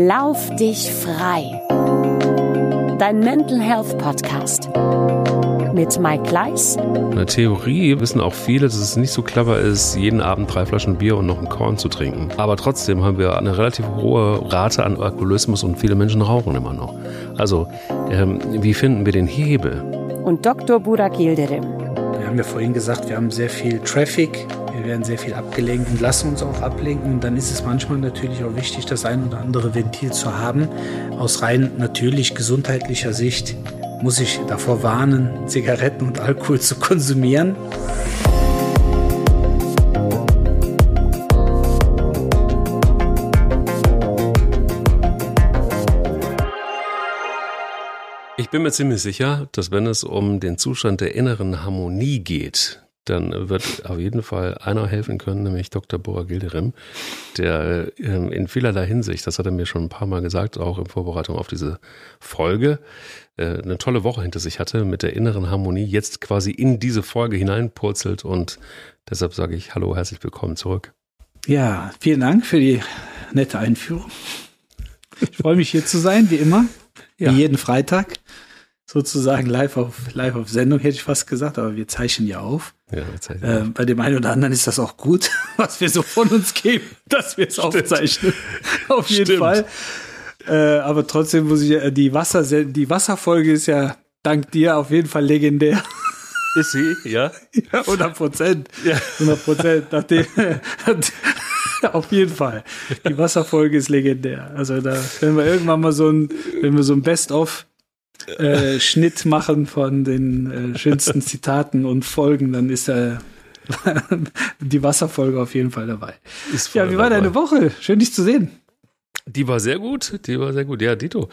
Lauf dich frei. Dein Mental Health Podcast mit Mike Gleis. In der Theorie wissen auch viele, dass es nicht so clever ist, jeden Abend drei Flaschen Bier und noch einen Korn zu trinken. Aber trotzdem haben wir eine relativ hohe Rate an Alkoholismus und viele Menschen rauchen immer noch. Also, ähm, wie finden wir den Hebel? Und Dr. Burak Yildirim. Wir haben ja vorhin gesagt, wir haben sehr viel Traffic, wir werden sehr viel abgelenkt und lassen uns auch ablenken. Und dann ist es manchmal natürlich auch wichtig, das ein oder andere Ventil zu haben. Aus rein natürlich gesundheitlicher Sicht muss ich davor warnen, Zigaretten und Alkohol zu konsumieren. Ich bin mir ziemlich sicher, dass wenn es um den Zustand der inneren Harmonie geht, dann wird auf jeden Fall einer helfen können, nämlich Dr. Bora Gilderem, der ähm, in vielerlei Hinsicht, das hat er mir schon ein paar Mal gesagt, auch in Vorbereitung auf diese Folge, äh, eine tolle Woche hinter sich hatte mit der inneren Harmonie, jetzt quasi in diese Folge hineinpurzelt und deshalb sage ich Hallo, herzlich willkommen zurück. Ja, vielen Dank für die nette Einführung. Ich freue mich hier zu sein, wie immer, ja. wie jeden Freitag sozusagen live auf, live auf Sendung, hätte ich fast gesagt, aber wir zeichnen ja auf. Ja, äh, bei dem einen oder anderen ist das auch gut, was wir so von uns geben, dass wir es aufzeichnen. auf jeden Stimmt. Fall. Äh, aber trotzdem muss ich, äh, die Wasser, die Wasserfolge ist ja dank dir auf jeden Fall legendär. Ist sie, ja? Ja, 100 Prozent. Ja. 100 Prozent. Nachdem, auf jeden Fall. Die Wasserfolge ist legendär. Also da, wenn wir irgendwann mal so ein, wenn wir so ein Best-of äh, Schnitt machen von den äh, schönsten Zitaten und Folgen, dann ist äh, die Wasserfolge auf jeden Fall dabei. ja, wie war deine Woche? Schön, dich zu sehen. Die war sehr gut, die war sehr gut. Ja, Dito,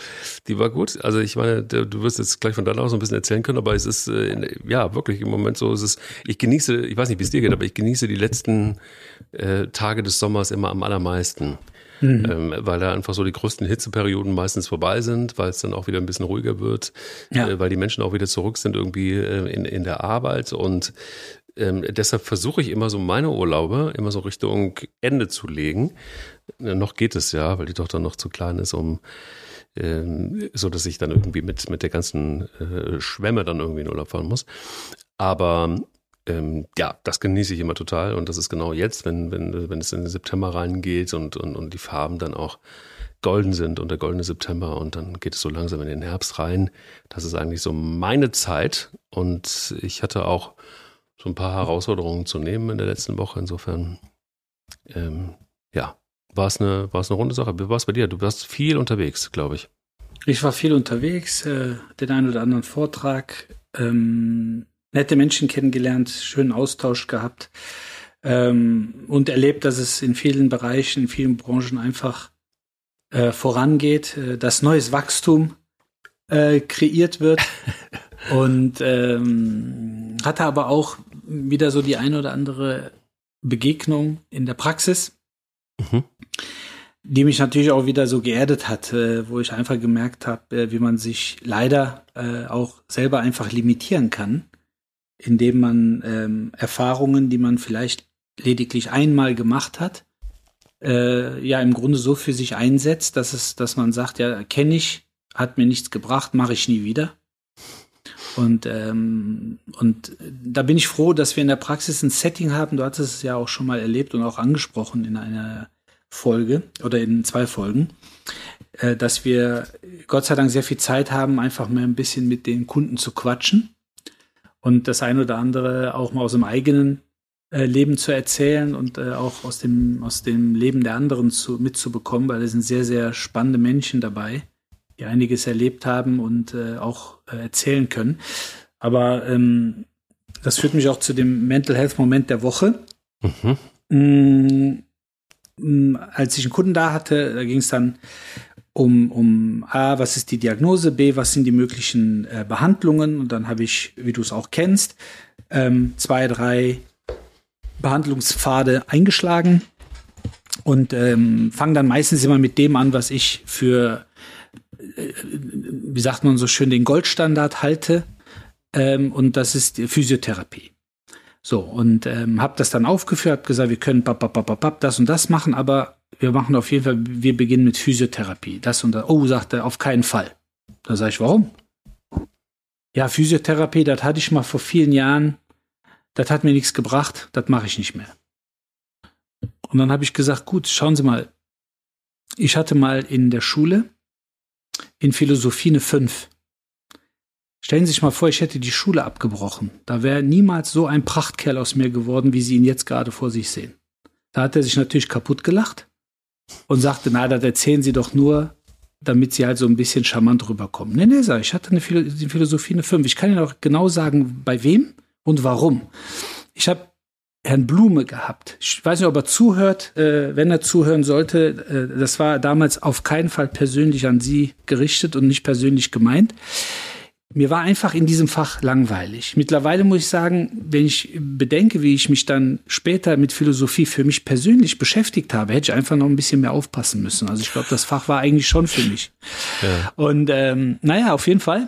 die war gut. Also ich meine, du wirst jetzt gleich von deiner aus so ein bisschen erzählen können, aber es ist äh, ja wirklich im Moment so, es ist, ich genieße, ich weiß nicht, wie es dir geht, aber ich genieße die letzten äh, Tage des Sommers immer am allermeisten. Mhm. Ähm, weil da einfach so die größten Hitzeperioden meistens vorbei sind, weil es dann auch wieder ein bisschen ruhiger wird, ja. äh, weil die Menschen auch wieder zurück sind irgendwie äh, in, in der Arbeit und ähm, deshalb versuche ich immer so meine Urlaube immer so Richtung Ende zu legen. Äh, noch geht es ja, weil die Tochter noch zu klein ist, um ähm, so dass ich dann irgendwie mit mit der ganzen äh, Schwemme dann irgendwie in Urlaub fahren muss. Aber ähm, ja, das genieße ich immer total und das ist genau jetzt, wenn, wenn, wenn es in den September reingeht und, und, und die Farben dann auch golden sind und der goldene September und dann geht es so langsam in den Herbst rein. Das ist eigentlich so meine Zeit und ich hatte auch so ein paar Herausforderungen zu nehmen in der letzten Woche. Insofern, ähm, ja, war es eine, war es eine runde Sache. Wie war es bei dir? Du warst viel unterwegs, glaube ich. Ich war viel unterwegs, äh, den einen oder anderen Vortrag. Ähm, nette Menschen kennengelernt, schönen Austausch gehabt ähm, und erlebt, dass es in vielen Bereichen, in vielen Branchen einfach äh, vorangeht, äh, dass neues Wachstum äh, kreiert wird und ähm, hatte aber auch wieder so die eine oder andere Begegnung in der Praxis, mhm. die mich natürlich auch wieder so geerdet hat, äh, wo ich einfach gemerkt habe, äh, wie man sich leider äh, auch selber einfach limitieren kann indem man ähm, Erfahrungen, die man vielleicht lediglich einmal gemacht hat, äh, ja im Grunde so für sich einsetzt, dass es, dass man sagt, ja, kenne ich, hat mir nichts gebracht, mache ich nie wieder. Und, ähm, und da bin ich froh, dass wir in der Praxis ein Setting haben. Du hattest es ja auch schon mal erlebt und auch angesprochen in einer Folge oder in zwei Folgen, äh, dass wir Gott sei Dank sehr viel Zeit haben, einfach mal ein bisschen mit den Kunden zu quatschen und das ein oder andere auch mal aus dem eigenen äh, Leben zu erzählen und äh, auch aus dem, aus dem Leben der anderen zu, mitzubekommen, weil es sind sehr, sehr spannende Menschen dabei, die einiges erlebt haben und äh, auch äh, erzählen können. Aber ähm, das führt mich auch zu dem Mental Health Moment der Woche. Mhm. Mm, mm als ich einen Kunden da hatte, da ging es dann um, um A, was ist die Diagnose, B, was sind die möglichen äh, Behandlungen und dann habe ich, wie du es auch kennst, ähm, zwei, drei Behandlungspfade eingeschlagen und ähm, fange dann meistens immer mit dem an, was ich für, äh, wie sagt man so schön, den Goldstandard halte ähm, und das ist die Physiotherapie. So, und ähm, habe das dann aufgeführt, habe gesagt, wir können bap, das und das machen, aber wir machen auf jeden Fall, wir beginnen mit Physiotherapie. Das und das. Oh, sagt er, auf keinen Fall. Da sage ich, warum? Ja, Physiotherapie, das hatte ich mal vor vielen Jahren. Das hat mir nichts gebracht, das mache ich nicht mehr. Und dann habe ich gesagt, gut, schauen Sie mal, ich hatte mal in der Schule in Philosophie eine 5. Stellen Sie sich mal vor, ich hätte die Schule abgebrochen. Da wäre niemals so ein Prachtkerl aus mir geworden, wie Sie ihn jetzt gerade vor sich sehen. Da hat er sich natürlich kaputt gelacht und sagte, na, das erzählen Sie doch nur, damit Sie halt so ein bisschen charmant rüberkommen. Nee, nee, sag ich, hatte eine Philosophie eine 5. Ich kann Ihnen auch genau sagen, bei wem und warum. Ich habe Herrn Blume gehabt. Ich weiß nicht, ob er zuhört, äh, wenn er zuhören sollte. Äh, das war damals auf keinen Fall persönlich an Sie gerichtet und nicht persönlich gemeint. Mir war einfach in diesem Fach langweilig. Mittlerweile muss ich sagen, wenn ich bedenke, wie ich mich dann später mit Philosophie für mich persönlich beschäftigt habe, hätte ich einfach noch ein bisschen mehr aufpassen müssen. Also ich glaube, das Fach war eigentlich schon für mich. Ja. Und ähm, naja, auf jeden Fall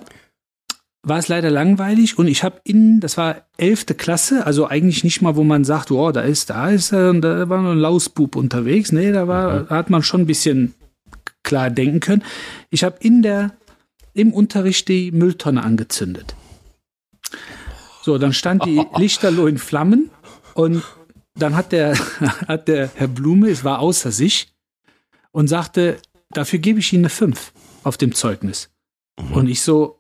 war es leider langweilig und ich habe in, das war elfte Klasse, also eigentlich nicht mal, wo man sagt, oh, da ist, da ist er und da war nur ein Lausbub unterwegs. Nee, da war, mhm. hat man schon ein bisschen klar denken können. Ich habe in der, im Unterricht die Mülltonne angezündet. So, dann stand die Lichterloh in Flammen und dann hat der, hat der Herr Blume, es war außer sich und sagte, dafür gebe ich Ihnen eine 5 auf dem Zeugnis. Mhm. Und ich so,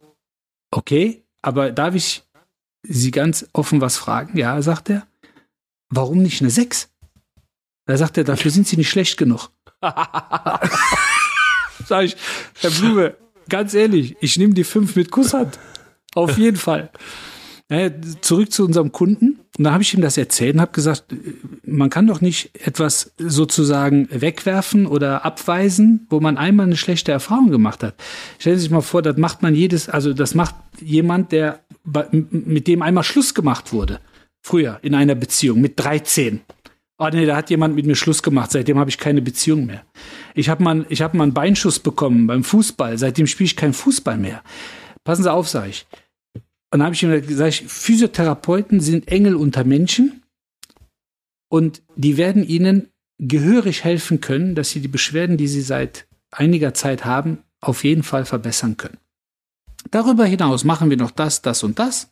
Okay, aber darf ich Sie ganz offen was fragen? Ja, sagt er. Warum nicht eine 6? Da sagt er, dafür sind Sie nicht schlecht genug. Sag ich, Herr Blume, ganz ehrlich, ich nehme die 5 mit Kusshand. Auf jeden Fall. Naja, zurück zu unserem Kunden. Und da habe ich ihm das erzählt und habe gesagt, man kann doch nicht etwas sozusagen wegwerfen oder abweisen, wo man einmal eine schlechte Erfahrung gemacht hat. Stellen Sie sich mal vor, das macht man jedes, also das macht jemand, der mit dem einmal Schluss gemacht wurde. Früher in einer Beziehung mit 13. Oh nee, da hat jemand mit mir Schluss gemacht. Seitdem habe ich keine Beziehung mehr. Ich habe mal, ich hab mal einen Beinschuss bekommen beim Fußball. Seitdem spiele ich keinen Fußball mehr. Passen Sie auf, sage ich. Und dann habe ich ihm gesagt, Physiotherapeuten sind Engel unter Menschen und die werden ihnen gehörig helfen können, dass sie die Beschwerden, die sie seit einiger Zeit haben, auf jeden Fall verbessern können. Darüber hinaus machen wir noch das, das und das.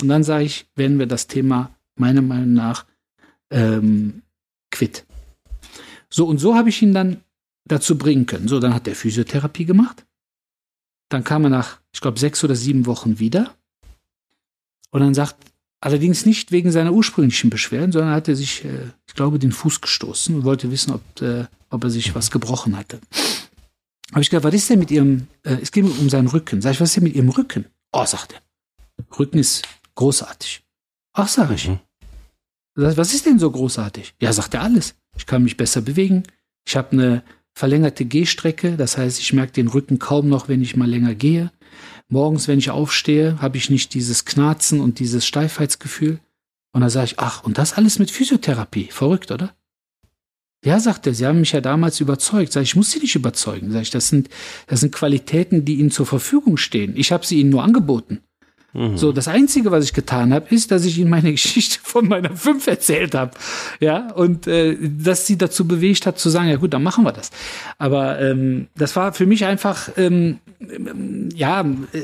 Und dann sage ich, werden wir das Thema meiner Meinung nach ähm, quitt. So, und so habe ich ihn dann dazu bringen können. So, dann hat er Physiotherapie gemacht. Dann kam er nach, ich glaube, sechs oder sieben Wochen wieder. Und dann sagt, allerdings nicht wegen seiner ursprünglichen Beschwerden, sondern hat er sich, äh, ich glaube, den Fuß gestoßen und wollte wissen, ob, äh, ob er sich was gebrochen hatte. Habe ich gesagt, was ist denn mit Ihrem, äh, es geht um seinen Rücken. Sag ich, was ist denn mit Ihrem Rücken? Oh, sagt er. Rücken ist großartig. Ach, sag ich. Mhm. Was ist denn so großartig? Ja, sagt er alles. Ich kann mich besser bewegen. Ich habe eine verlängerte Gehstrecke, das heißt, ich merke den Rücken kaum noch, wenn ich mal länger gehe. Morgens, wenn ich aufstehe, habe ich nicht dieses Knarzen und dieses Steifheitsgefühl. Und da sage ich, ach, und das alles mit Physiotherapie. Verrückt, oder? Ja, sagt er, Sie haben mich ja damals überzeugt. Sag ich, ich muss Sie nicht überzeugen. Sag ich, das sind, das sind Qualitäten, die Ihnen zur Verfügung stehen. Ich habe sie Ihnen nur angeboten. Mhm. So, das Einzige, was ich getan habe, ist, dass ich ihnen meine Geschichte von meiner Fünf erzählt habe. Ja, und äh, dass sie dazu bewegt hat, zu sagen, ja gut, dann machen wir das. Aber ähm, das war für mich einfach, ähm, ja, äh,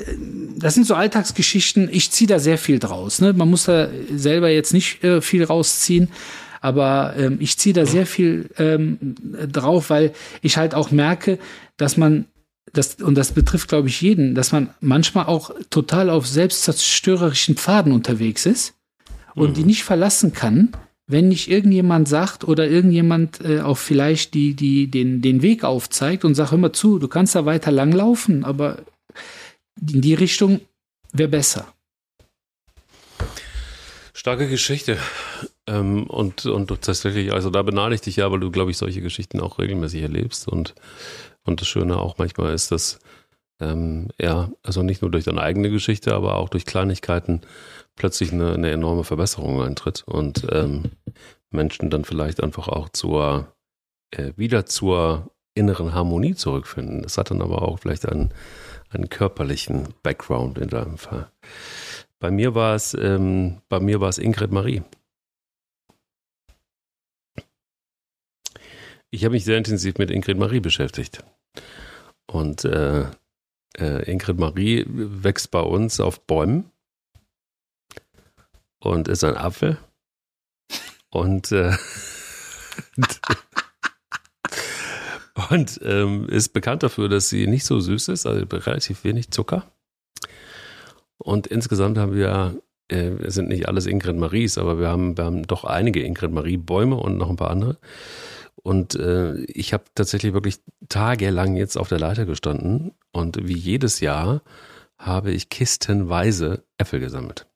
das sind so Alltagsgeschichten. Ich ziehe da sehr viel draus. Ne? Man muss da selber jetzt nicht äh, viel rausziehen. Aber ähm, ich ziehe da sehr viel ähm, drauf, weil ich halt auch merke, dass man das, und das betrifft, glaube ich, jeden, dass man manchmal auch total auf selbstzerstörerischen Pfaden unterwegs ist und mhm. die nicht verlassen kann, wenn nicht irgendjemand sagt oder irgendjemand äh, auch vielleicht die, die, den, den Weg aufzeigt und sagt immer zu, du kannst da weiter langlaufen, aber in die Richtung wäre besser. Starke Geschichte. Ähm, und, und tatsächlich, also da beneide ich dich ja, weil du, glaube ich, solche Geschichten auch regelmäßig erlebst und und das Schöne auch manchmal ist, dass ähm, ja, also nicht nur durch deine eigene Geschichte, aber auch durch Kleinigkeiten plötzlich eine, eine enorme Verbesserung eintritt und ähm, Menschen dann vielleicht einfach auch zur äh, wieder zur inneren Harmonie zurückfinden. Das hat dann aber auch vielleicht einen, einen körperlichen Background in deinem Fall. Bei mir war es, ähm, bei mir war es Ingrid Marie. Ich habe mich sehr intensiv mit Ingrid Marie beschäftigt. Und äh, äh, Ingrid Marie wächst bei uns auf Bäumen und ist ein Apfel. Und, äh, und ähm, ist bekannt dafür, dass sie nicht so süß ist, also relativ wenig Zucker. Und insgesamt haben wir, äh, sind nicht alles Ingrid Maries, aber wir haben, wir haben doch einige Ingrid Marie Bäume und noch ein paar andere. Und äh, ich habe tatsächlich wirklich tagelang jetzt auf der Leiter gestanden und wie jedes Jahr habe ich kistenweise Äpfel gesammelt.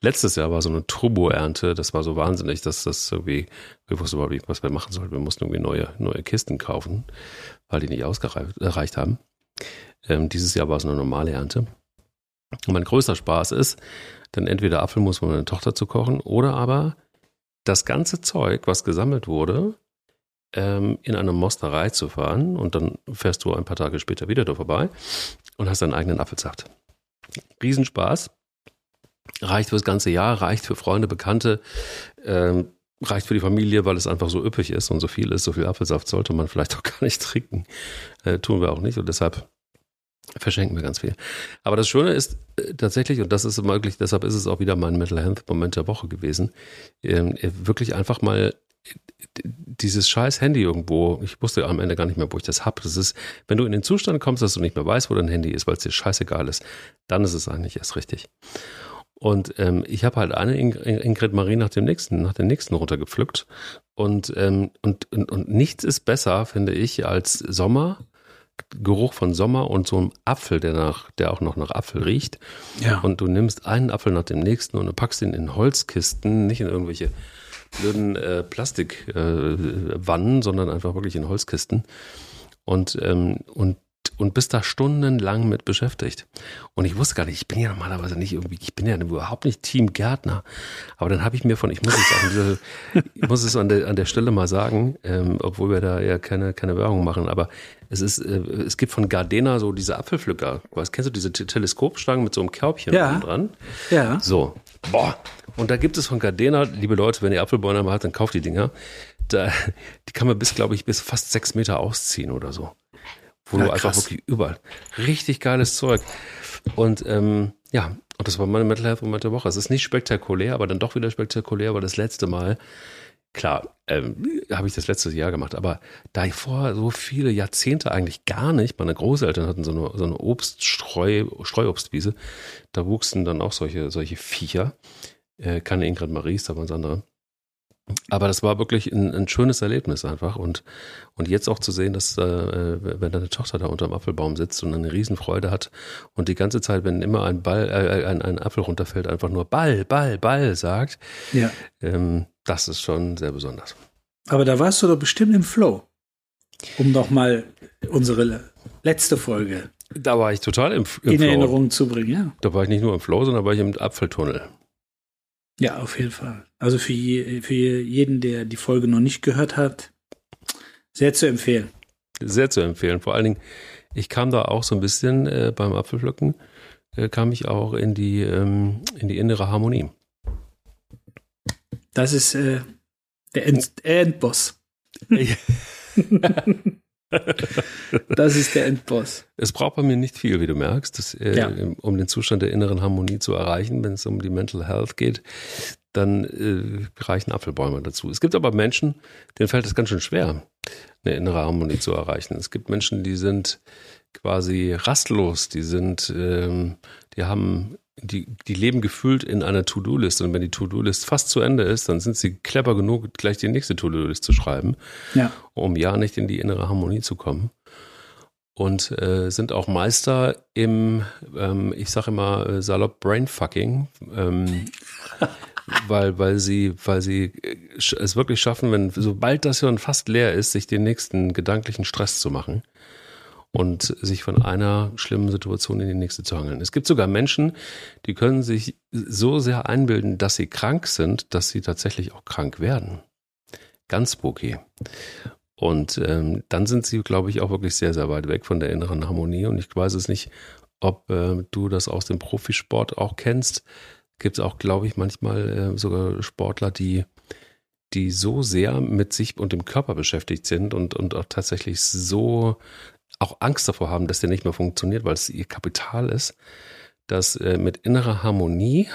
Letztes Jahr war so eine Turbo-Ernte, das war so wahnsinnig, dass das irgendwie, wir wussten überhaupt nicht, was wir machen sollten. Wir mussten irgendwie neue, neue Kisten kaufen, weil die nicht ausgereicht haben. Ähm, dieses Jahr war es eine normale Ernte. Und mein größter Spaß ist, dann entweder Apfelmus für meine Tochter zu kochen oder aber das ganze Zeug, was gesammelt wurde, ähm, in eine Mosterei zu fahren und dann fährst du ein paar Tage später wieder da vorbei und hast deinen eigenen Apfelsaft. Riesenspaß. Reicht fürs ganze Jahr, reicht für Freunde, Bekannte, ähm, reicht für die Familie, weil es einfach so üppig ist und so viel ist. So viel Apfelsaft sollte man vielleicht auch gar nicht trinken. Äh, tun wir auch nicht und deshalb verschenken wir ganz viel. Aber das Schöne ist äh, tatsächlich, und das ist möglich, deshalb ist es auch wieder mein Mental Health Moment der Woche gewesen, ähm, wirklich einfach mal dieses scheiß Handy irgendwo, ich wusste am Ende gar nicht mehr, wo ich das habe. Das ist, wenn du in den Zustand kommst, dass du nicht mehr weißt, wo dein Handy ist, weil es dir scheißegal ist, dann ist es eigentlich erst richtig. Und ähm, ich habe halt eine Ingrid Marie nach dem nächsten, nach dem nächsten runtergepflückt. Und, ähm, und, und, und nichts ist besser, finde ich, als Sommer, Geruch von Sommer und so ein Apfel, der nach, der auch noch nach Apfel riecht. Ja. Und du nimmst einen Apfel nach dem nächsten und du packst ihn in Holzkisten, nicht in irgendwelche blöden äh, Plastikwannen, äh, sondern einfach wirklich in Holzkisten. Und, ähm, und und bist da stundenlang mit beschäftigt. Und ich wusste gar nicht, ich bin ja normalerweise nicht irgendwie, ich bin ja überhaupt nicht Team Gärtner. Aber dann habe ich mir von, ich muss es, diese, ich muss es an der, an der Stelle mal sagen, ähm, obwohl wir da ja keine, keine Werbung machen, aber es ist, äh, es gibt von Gardena so diese Apfelpflücker. Was kennst du diese Teleskopstangen mit so einem Körbchen ja. dran? Ja. So. Boah. Und da gibt es von Gardena, liebe Leute, wenn ihr Apfelbäume habt, dann kauft die Dinger. Da, die kann man bis, glaube ich, bis fast sechs Meter ausziehen oder so. Wo ja, du einfach wirklich überall. Richtig geiles Zeug. Und ähm, ja, und das war meine Mental Health Moment der Woche. Es ist nicht spektakulär, aber dann doch wieder spektakulär, weil das letzte Mal, klar, ähm, habe ich das letzte Jahr gemacht, aber da ich vorher so viele Jahrzehnte eigentlich gar nicht, meine Großeltern hatten so eine, so eine Obststreu, Streuobstwiese, da wuchsen dann auch solche, solche Viecher. Äh, keine Ingrid Maries, aber das andere. Aber das war wirklich ein, ein, schönes Erlebnis einfach. Und, und jetzt auch zu sehen, dass äh, wenn deine Tochter da unter dem Apfelbaum sitzt und eine Riesenfreude hat und die ganze Zeit, wenn immer ein Ball, äh, ein, ein Apfel runterfällt, einfach nur Ball, Ball, Ball sagt, ja. ähm, das ist schon sehr besonders. Aber da warst du doch bestimmt im Flow. Um nochmal unsere letzte Folge da war ich total im, im in Flow. Erinnerung zu bringen, ja. Da war ich nicht nur im Flow, sondern war ich im Apfeltunnel. Ja, auf jeden Fall. Also für, je, für jeden, der die Folge noch nicht gehört hat, sehr zu empfehlen. Sehr zu empfehlen. Vor allen Dingen, ich kam da auch so ein bisschen äh, beim Apfelpflücken, äh, kam ich auch in die, ähm, in die innere Harmonie. Das ist äh, der End Endboss. das ist der Endboss. Es braucht bei mir nicht viel, wie du merkst, das, äh, ja. um den Zustand der inneren Harmonie zu erreichen, wenn es um die Mental Health geht. Dann äh, reichen Apfelbäume dazu. Es gibt aber Menschen, denen fällt es ganz schön schwer, eine innere Harmonie zu erreichen. Es gibt Menschen, die sind quasi rastlos, die sind, ähm, die haben die, die leben gefühlt in einer To-Do-List und wenn die To-Do-List fast zu Ende ist, dann sind sie clever genug, gleich die nächste To-Do-List zu schreiben, ja. um ja nicht in die innere Harmonie zu kommen. Und äh, sind auch Meister im, ähm, ich sage immer äh, salopp Brainfucking, ähm, weil, weil sie, weil sie äh, es wirklich schaffen, wenn sobald das Hirn fast leer ist, sich den nächsten gedanklichen Stress zu machen und sich von einer schlimmen Situation in die nächste zu hangeln. Es gibt sogar Menschen, die können sich so sehr einbilden, dass sie krank sind, dass sie tatsächlich auch krank werden. Ganz spooky. Und ähm, dann sind sie, glaube ich, auch wirklich sehr, sehr weit weg von der inneren Harmonie. Und ich weiß es nicht, ob äh, du das aus dem Profisport auch kennst. Gibt es auch, glaube ich, manchmal äh, sogar Sportler, die die so sehr mit sich und dem Körper beschäftigt sind und, und auch tatsächlich so auch Angst davor haben, dass der nicht mehr funktioniert, weil es ihr Kapital ist, dass äh, mit innerer Harmonie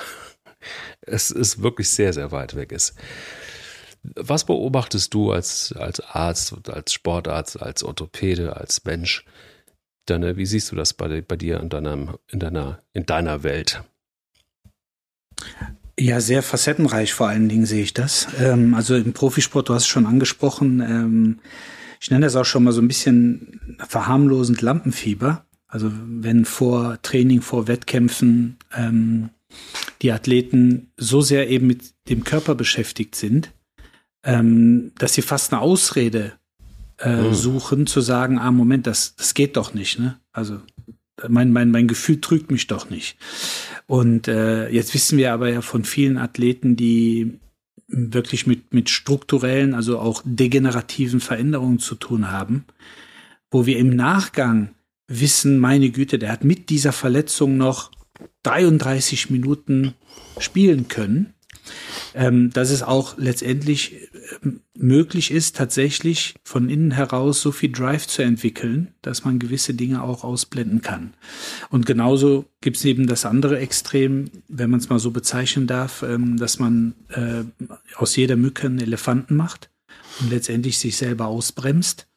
es ist wirklich sehr, sehr weit weg ist. Was beobachtest du als, als Arzt, als Sportarzt, als Orthopäde, als Mensch? Deine, wie siehst du das bei, bei dir in, deinem, in, deiner, in deiner Welt? Ja, sehr facettenreich vor allen Dingen sehe ich das. Ähm, also im Profisport, du hast es schon angesprochen, ähm, ich nenne das auch schon mal so ein bisschen verharmlosend Lampenfieber. Also wenn vor Training, vor Wettkämpfen ähm, die Athleten so sehr eben mit dem Körper beschäftigt sind, ähm, dass sie fast eine Ausrede äh, mhm. suchen, zu sagen, ah, Moment, das, das geht doch nicht, ne? Also mein, mein, mein Gefühl trügt mich doch nicht. Und äh, jetzt wissen wir aber ja von vielen Athleten, die wirklich mit, mit strukturellen, also auch degenerativen Veränderungen zu tun haben, wo wir im Nachgang wissen, meine Güte, der hat mit dieser Verletzung noch 33 Minuten spielen können ähm, dass es auch letztendlich äh, möglich ist, tatsächlich von innen heraus so viel Drive zu entwickeln, dass man gewisse Dinge auch ausblenden kann. Und genauso gibt es eben das andere Extrem, wenn man es mal so bezeichnen darf, ähm, dass man äh, aus jeder Mücke einen Elefanten macht und letztendlich sich selber ausbremst.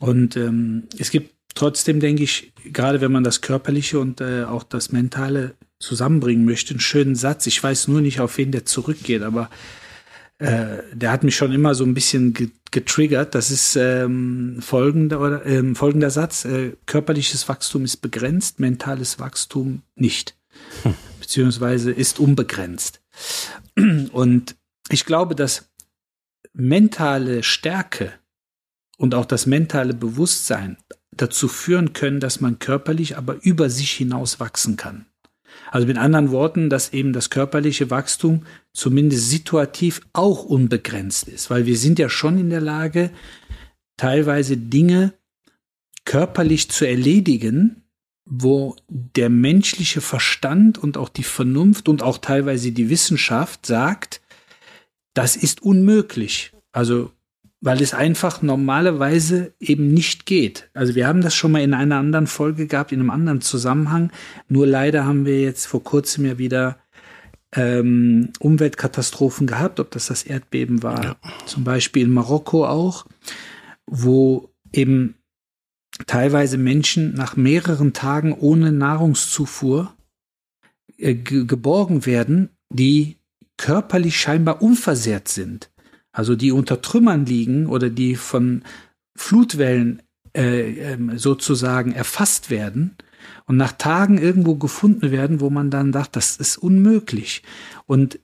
Und ähm, es gibt trotzdem, denke ich, gerade wenn man das Körperliche und äh, auch das Mentale zusammenbringen möchte, einen schönen Satz. Ich weiß nur nicht, auf wen der zurückgeht, aber äh, der hat mich schon immer so ein bisschen getriggert. Das ist ähm, folgender, oder, ähm, folgender Satz. Äh, körperliches Wachstum ist begrenzt, mentales Wachstum nicht. Hm. Beziehungsweise ist unbegrenzt. Und ich glaube, dass mentale Stärke und auch das mentale Bewusstsein dazu führen können, dass man körperlich aber über sich hinaus wachsen kann. Also mit anderen Worten, dass eben das körperliche Wachstum zumindest situativ auch unbegrenzt ist, weil wir sind ja schon in der Lage, teilweise Dinge körperlich zu erledigen, wo der menschliche Verstand und auch die Vernunft und auch teilweise die Wissenschaft sagt, das ist unmöglich. Also weil es einfach normalerweise eben nicht geht. Also wir haben das schon mal in einer anderen Folge gehabt, in einem anderen Zusammenhang. Nur leider haben wir jetzt vor kurzem ja wieder ähm, Umweltkatastrophen gehabt, ob das das Erdbeben war, ja. zum Beispiel in Marokko auch, wo eben teilweise Menschen nach mehreren Tagen ohne Nahrungszufuhr äh, geborgen werden, die körperlich scheinbar unversehrt sind also die unter Trümmern liegen oder die von Flutwellen äh, ähm, sozusagen erfasst werden und nach Tagen irgendwo gefunden werden, wo man dann dachte, das ist unmöglich. Und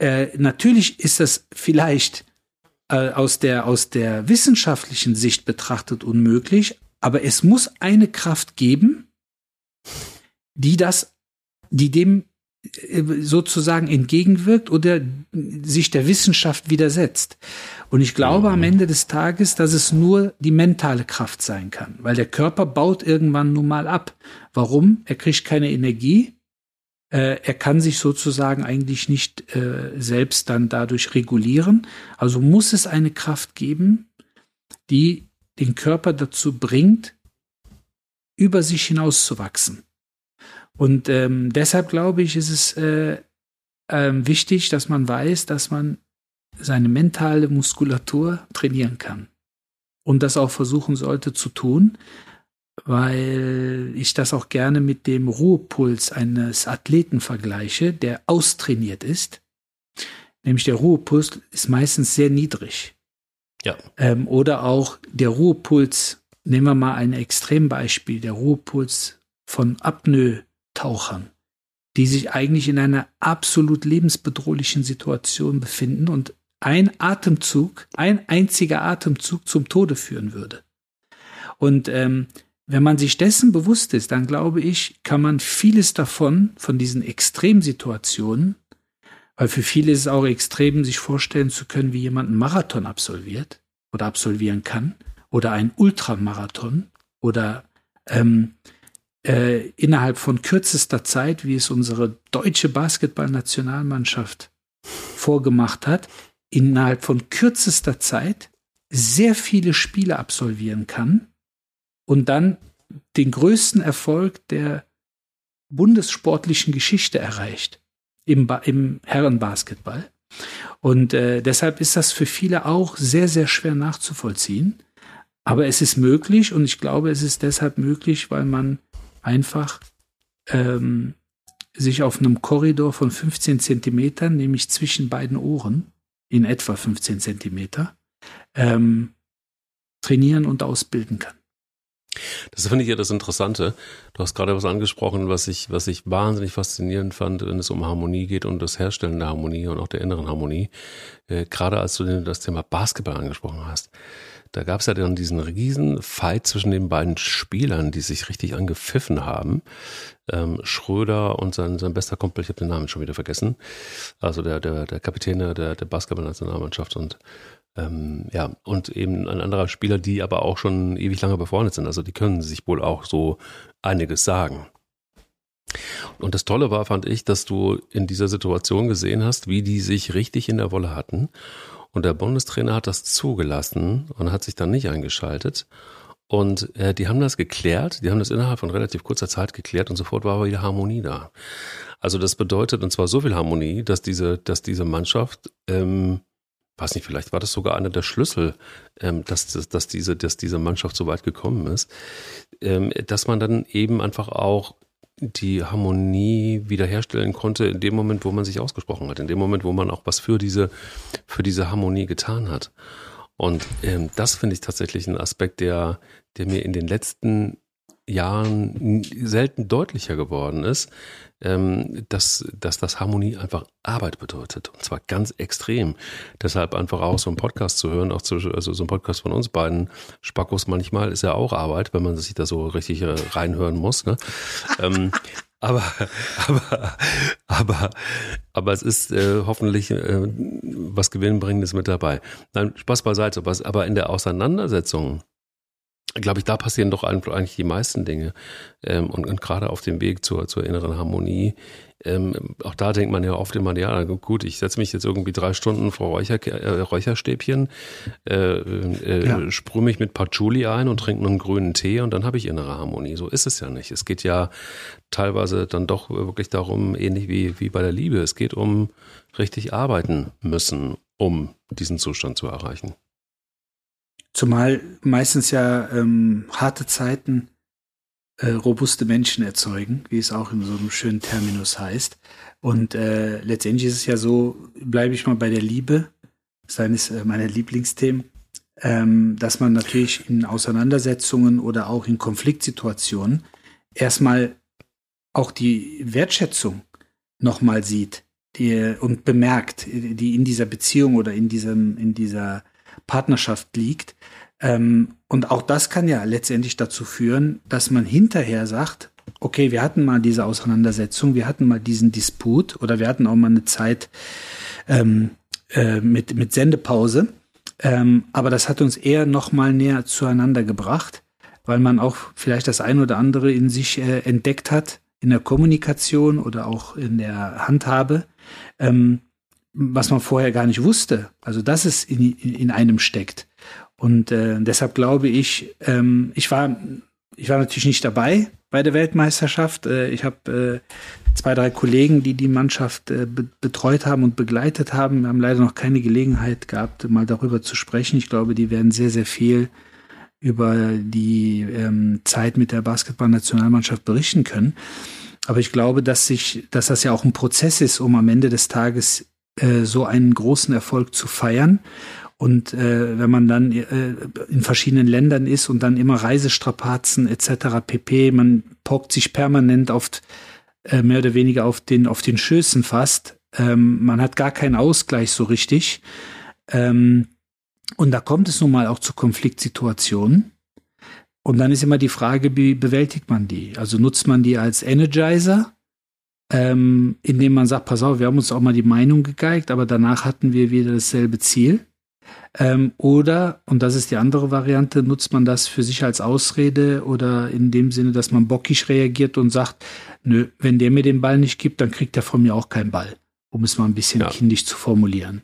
äh, natürlich ist das vielleicht äh, aus, der, aus der wissenschaftlichen Sicht betrachtet unmöglich, aber es muss eine Kraft geben, die das, die dem sozusagen entgegenwirkt oder sich der Wissenschaft widersetzt. Und ich glaube am mhm. Ende des Tages, dass es nur die mentale Kraft sein kann, weil der Körper baut irgendwann nun mal ab. Warum? Er kriegt keine Energie. Äh, er kann sich sozusagen eigentlich nicht äh, selbst dann dadurch regulieren. Also muss es eine Kraft geben, die den Körper dazu bringt, über sich hinaus zu wachsen. Und ähm, deshalb glaube ich, ist es äh, ähm, wichtig, dass man weiß, dass man seine mentale Muskulatur trainieren kann. Und das auch versuchen sollte zu tun, weil ich das auch gerne mit dem Ruhepuls eines Athleten vergleiche, der austrainiert ist. Nämlich der Ruhepuls ist meistens sehr niedrig. Ja. Ähm, oder auch der Ruhepuls, nehmen wir mal ein Extrembeispiel, der Ruhepuls von Apnoe Tauchern, die sich eigentlich in einer absolut lebensbedrohlichen Situation befinden und ein Atemzug, ein einziger Atemzug zum Tode führen würde. Und ähm, wenn man sich dessen bewusst ist, dann glaube ich, kann man vieles davon, von diesen Extremsituationen, weil für viele ist es auch extrem, sich vorstellen zu können, wie jemand einen Marathon absolviert oder absolvieren kann oder einen Ultramarathon oder ähm, äh, innerhalb von kürzester Zeit, wie es unsere deutsche Basketballnationalmannschaft vorgemacht hat, innerhalb von kürzester Zeit sehr viele Spiele absolvieren kann und dann den größten Erfolg der bundessportlichen Geschichte erreicht im, ba im Herrenbasketball. Und äh, deshalb ist das für viele auch sehr, sehr schwer nachzuvollziehen. Aber es ist möglich und ich glaube, es ist deshalb möglich, weil man einfach ähm, sich auf einem Korridor von 15 Zentimetern, nämlich zwischen beiden Ohren, in etwa 15 Zentimeter, ähm, trainieren und ausbilden kann. Das finde ich ja das Interessante. Du hast gerade was angesprochen, was ich, was ich wahnsinnig faszinierend fand, wenn es um Harmonie geht und das Herstellen der Harmonie und auch der inneren Harmonie. Äh, gerade als du das Thema Basketball angesprochen hast. Da gab es ja dann diesen riesen Fight zwischen den beiden Spielern, die sich richtig angepfiffen haben. Ähm, Schröder und sein, sein bester Kumpel, ich habe den Namen schon wieder vergessen. Also der, der, der Kapitän der, der Basketballnationalmannschaft und ähm, ja, und eben ein anderer Spieler, die aber auch schon ewig lange befreundet sind. Also die können sich wohl auch so einiges sagen. Und das Tolle war, fand ich, dass du in dieser Situation gesehen hast, wie die sich richtig in der Wolle hatten und der Bundestrainer hat das zugelassen und hat sich dann nicht eingeschaltet. Und äh, die haben das geklärt, die haben das innerhalb von relativ kurzer Zeit geklärt und sofort war aber wieder Harmonie da. Also das bedeutet, und zwar so viel Harmonie, dass diese, dass diese Mannschaft, ähm, weiß nicht, vielleicht war das sogar einer der Schlüssel, ähm, dass, dass, dass, diese, dass diese Mannschaft so weit gekommen ist, ähm, dass man dann eben einfach auch die Harmonie wiederherstellen konnte in dem Moment, wo man sich ausgesprochen hat, in dem Moment, wo man auch was für diese, für diese Harmonie getan hat. Und ähm, das finde ich tatsächlich ein Aspekt, der, der mir in den letzten Jahren selten deutlicher geworden ist, ähm, dass, dass das Harmonie einfach Arbeit bedeutet. Und zwar ganz extrem. Deshalb einfach auch so einen Podcast zu hören, auch zu, also so ein Podcast von uns beiden, Spackos manchmal, ist ja auch Arbeit, wenn man sich da so richtig äh, reinhören muss. Ne? ähm, aber, aber, aber, aber es ist äh, hoffentlich äh, was Gewinnbringendes mit dabei. Nein, Spaß beiseite, was, aber in der Auseinandersetzung glaube ich, da passieren doch eigentlich die meisten Dinge. Ähm, und, und gerade auf dem Weg zur, zur inneren Harmonie, ähm, auch da denkt man ja oft immer, ja, gut, ich setze mich jetzt irgendwie drei Stunden vor Räucher, äh, Räucherstäbchen, äh, äh, ja. sprühe mich mit Patchouli ein und trinke einen grünen Tee und dann habe ich innere Harmonie. So ist es ja nicht. Es geht ja teilweise dann doch wirklich darum, ähnlich wie, wie bei der Liebe, es geht um richtig arbeiten müssen, um diesen Zustand zu erreichen. Zumal meistens ja ähm, harte Zeiten äh, robuste Menschen erzeugen, wie es auch in so einem schönen Terminus heißt. Und äh, letztendlich ist es ja so, bleibe ich mal bei der Liebe, seines äh, meiner Lieblingsthemen, ähm, dass man natürlich in Auseinandersetzungen oder auch in Konfliktsituationen erstmal auch die Wertschätzung nochmal sieht die, und bemerkt, die in dieser Beziehung oder in diesem, in dieser Partnerschaft liegt. Ähm, und auch das kann ja letztendlich dazu führen, dass man hinterher sagt, okay, wir hatten mal diese Auseinandersetzung, wir hatten mal diesen Disput oder wir hatten auch mal eine Zeit ähm, äh, mit, mit Sendepause. Ähm, aber das hat uns eher noch mal näher zueinander gebracht, weil man auch vielleicht das ein oder andere in sich äh, entdeckt hat, in der Kommunikation oder auch in der Handhabe, ähm, was man vorher gar nicht wusste. Also dass es in, in, in einem steckt. Und äh, deshalb glaube ich, ähm, ich war, ich war natürlich nicht dabei bei der Weltmeisterschaft. Äh, ich habe äh, zwei, drei Kollegen, die die Mannschaft äh, be betreut haben und begleitet haben. Wir haben leider noch keine Gelegenheit gehabt, mal darüber zu sprechen. Ich glaube, die werden sehr, sehr viel über die ähm, Zeit mit der Basketballnationalmannschaft berichten können. Aber ich glaube, dass sich, dass das ja auch ein Prozess ist, um am Ende des Tages äh, so einen großen Erfolg zu feiern. Und äh, wenn man dann äh, in verschiedenen Ländern ist und dann immer Reisestrapazen etc. pp, man pockt sich permanent auf äh, mehr oder weniger auf den auf den Schößen fast. Ähm, man hat gar keinen Ausgleich so richtig. Ähm, und da kommt es nun mal auch zu Konfliktsituationen. Und dann ist immer die Frage, wie bewältigt man die? Also nutzt man die als Energizer ähm, indem man sagt, pass auf, wir haben uns auch mal die Meinung gegeigt, aber danach hatten wir wieder dasselbe Ziel. Ähm, oder, und das ist die andere Variante, nutzt man das für sich als Ausrede oder in dem Sinne, dass man bockig reagiert und sagt, nö, wenn der mir den Ball nicht gibt, dann kriegt er von mir auch keinen Ball. um es mal ein bisschen ja. kindisch zu formulieren.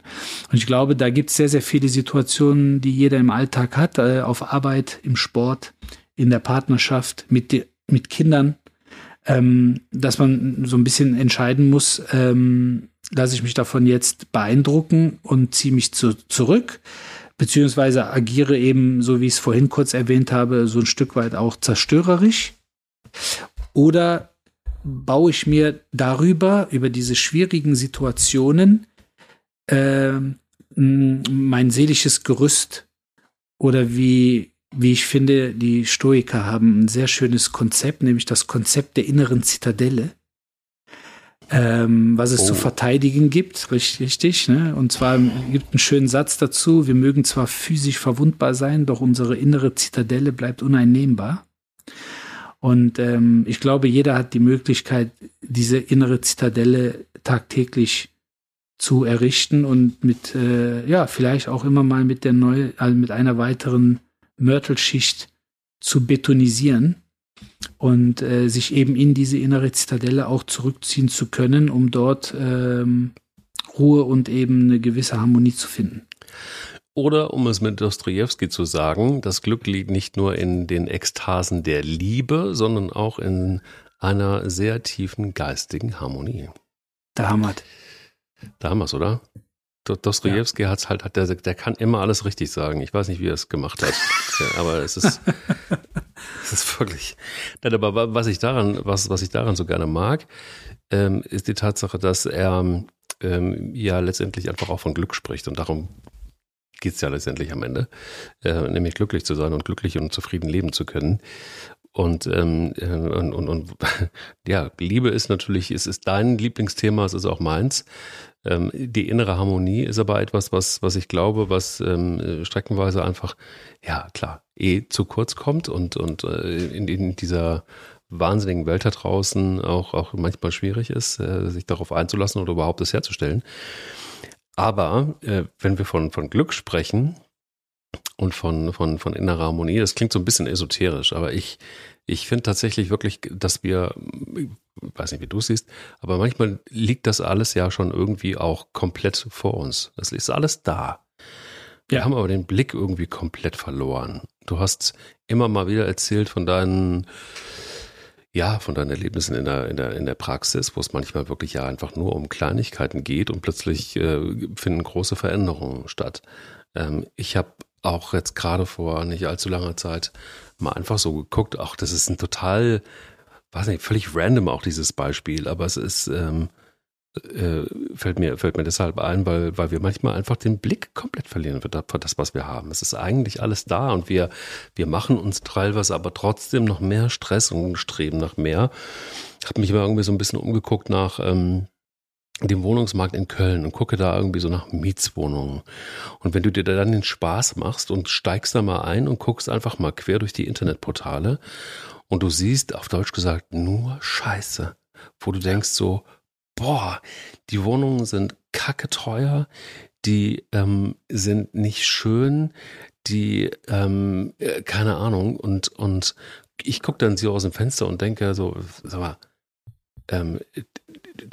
Und ich glaube, da gibt es sehr, sehr viele Situationen, die jeder im Alltag hat, äh, auf Arbeit, im Sport, in der Partnerschaft, mit, mit Kindern, ähm, dass man so ein bisschen entscheiden muss, ähm, lasse ich mich davon jetzt beeindrucken und ziehe mich zu, zurück, beziehungsweise agiere eben, so wie ich es vorhin kurz erwähnt habe, so ein Stück weit auch zerstörerisch. Oder baue ich mir darüber, über diese schwierigen Situationen, äh, mein seelisches Gerüst oder wie, wie ich finde, die Stoiker haben ein sehr schönes Konzept, nämlich das Konzept der inneren Zitadelle, ähm, was es oh. zu verteidigen gibt, richtig, richtig. Ne? Und zwar gibt einen schönen Satz dazu, wir mögen zwar physisch verwundbar sein, doch unsere innere Zitadelle bleibt uneinnehmbar. Und ähm, ich glaube, jeder hat die Möglichkeit, diese innere Zitadelle tagtäglich zu errichten und mit, äh, ja, vielleicht auch immer mal mit der neue, also mit einer weiteren Mörtelschicht zu betonisieren und äh, sich eben in diese innere Zitadelle auch zurückziehen zu können, um dort ähm, Ruhe und eben eine gewisse Harmonie zu finden. Oder um es mit Dostoevsky zu sagen, das Glück liegt nicht nur in den Ekstasen der Liebe, sondern auch in einer sehr tiefen geistigen Harmonie. Da haben wir Da haben wir es, oder? Dostoevsky ja. hat's halt, hat der, der kann immer alles richtig sagen. Ich weiß nicht, wie er es gemacht hat, aber es ist, es ist wirklich. Aber was ich daran, was, was ich daran so gerne mag, ähm, ist die Tatsache, dass er ähm, ja letztendlich einfach auch von Glück spricht und darum geht es ja letztendlich am Ende, äh, nämlich glücklich zu sein und glücklich und zufrieden leben zu können. Und, ähm, äh, und, und, und ja, Liebe ist natürlich, es ist dein Lieblingsthema, es ist auch meins. Ähm, die innere Harmonie ist aber etwas, was, was ich glaube, was ähm, streckenweise einfach, ja klar, eh zu kurz kommt und, und äh, in, in dieser wahnsinnigen Welt da draußen auch, auch manchmal schwierig ist, äh, sich darauf einzulassen oder überhaupt das herzustellen. Aber äh, wenn wir von, von Glück sprechen und von, von, von innerer Harmonie, das klingt so ein bisschen esoterisch, aber ich, ich finde tatsächlich wirklich, dass wir, ich weiß nicht, wie du es siehst, aber manchmal liegt das alles ja schon irgendwie auch komplett vor uns. Das ist alles da. Wir ja. haben aber den Blick irgendwie komplett verloren. Du hast immer mal wieder erzählt von deinen ja, von deinen Erlebnissen in der, in der, in der Praxis, wo es manchmal wirklich ja einfach nur um Kleinigkeiten geht und plötzlich äh, finden große Veränderungen statt. Ähm, ich habe auch jetzt gerade vor nicht allzu langer Zeit mal einfach so geguckt, auch das ist ein total, weiß nicht, völlig random auch dieses Beispiel, aber es ist, ähm, äh, fällt mir fällt mir deshalb ein, weil weil wir manchmal einfach den Blick komplett verlieren für das, was wir haben. Es ist eigentlich alles da und wir wir machen uns teilweise aber trotzdem noch mehr Stress und streben nach mehr. Ich habe mich immer irgendwie so ein bisschen umgeguckt nach ähm, dem Wohnungsmarkt in Köln und gucke da irgendwie so nach Mietswohnungen. Und wenn du dir dann den Spaß machst und steigst da mal ein und guckst einfach mal quer durch die Internetportale und du siehst auf Deutsch gesagt nur Scheiße, wo du denkst so, boah, die Wohnungen sind kacke teuer, die ähm, sind nicht schön, die, ähm, äh, keine Ahnung, und, und ich gucke dann so aus dem Fenster und denke so, sag mal, ähm,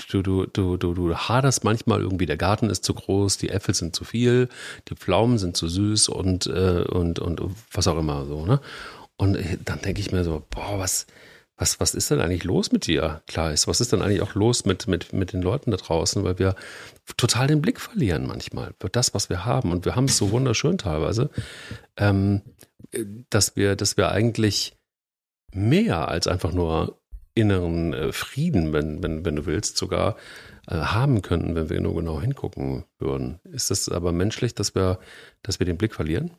du, du, du, du, du haderst manchmal irgendwie, der Garten ist zu groß, die Äpfel sind zu viel, die Pflaumen sind zu süß und, äh, und, und was auch immer so, ne? Und äh, dann denke ich mir so, boah, was, was, was ist denn eigentlich los mit dir, Kleis? Was ist denn eigentlich auch los mit, mit, mit den Leuten da draußen? Weil wir total den Blick verlieren manchmal für das, was wir haben. Und wir haben es so wunderschön teilweise, ähm, dass wir, dass wir eigentlich mehr als einfach nur inneren äh, Frieden, wenn, wenn, wenn du willst, sogar äh, haben könnten, wenn wir nur genau hingucken würden. Ist das aber menschlich, dass wir, dass wir den Blick verlieren?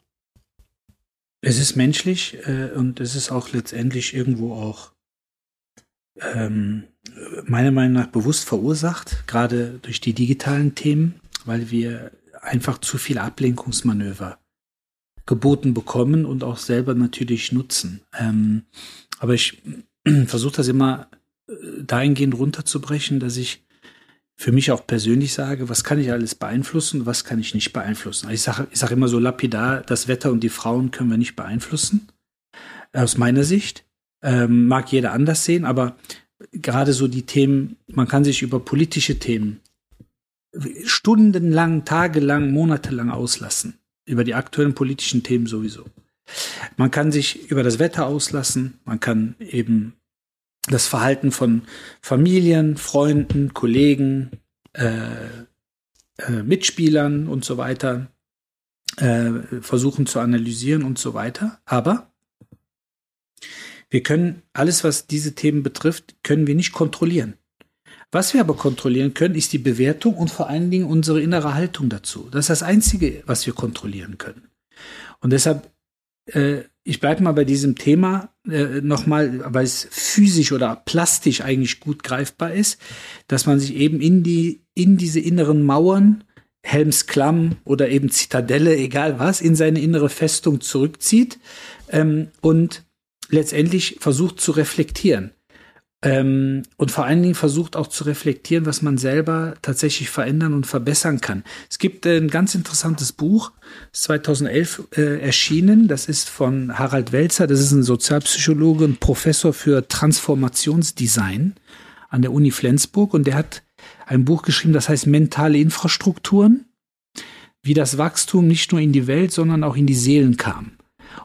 Es ist menschlich äh, und es ist auch letztendlich irgendwo auch ähm, meiner Meinung nach bewusst verursacht, gerade durch die digitalen Themen, weil wir einfach zu viele Ablenkungsmanöver geboten bekommen und auch selber natürlich nutzen. Ähm, aber ich versuche das immer äh, dahingehend runterzubrechen, dass ich für mich auch persönlich sage, was kann ich alles beeinflussen, was kann ich nicht beeinflussen. Ich sage ich sag immer so lapidar, das Wetter und die Frauen können wir nicht beeinflussen, aus meiner Sicht. Ähm, mag jeder anders sehen, aber gerade so die Themen, man kann sich über politische Themen stundenlang, tagelang, monatelang auslassen. Über die aktuellen politischen Themen sowieso. Man kann sich über das Wetter auslassen, man kann eben das Verhalten von Familien, Freunden, Kollegen, äh, äh, Mitspielern und so weiter äh, versuchen zu analysieren und so weiter. Aber wir können alles, was diese Themen betrifft, können wir nicht kontrollieren. Was wir aber kontrollieren können, ist die Bewertung und vor allen Dingen unsere innere Haltung dazu. Das ist das Einzige, was wir kontrollieren können. Und deshalb, äh, ich bleibe mal bei diesem Thema äh, nochmal, weil es physisch oder plastisch eigentlich gut greifbar ist, dass man sich eben in die, in diese inneren Mauern, Helmsklamm oder eben Zitadelle, egal was, in seine innere Festung zurückzieht ähm, und letztendlich versucht zu reflektieren. Ähm, und vor allen Dingen versucht auch zu reflektieren, was man selber tatsächlich verändern und verbessern kann. Es gibt äh, ein ganz interessantes Buch, 2011 äh, erschienen. Das ist von Harald Welzer. Das ist ein Sozialpsychologe und Professor für Transformationsdesign an der Uni Flensburg. Und der hat ein Buch geschrieben, das heißt Mentale Infrastrukturen, wie das Wachstum nicht nur in die Welt, sondern auch in die Seelen kam.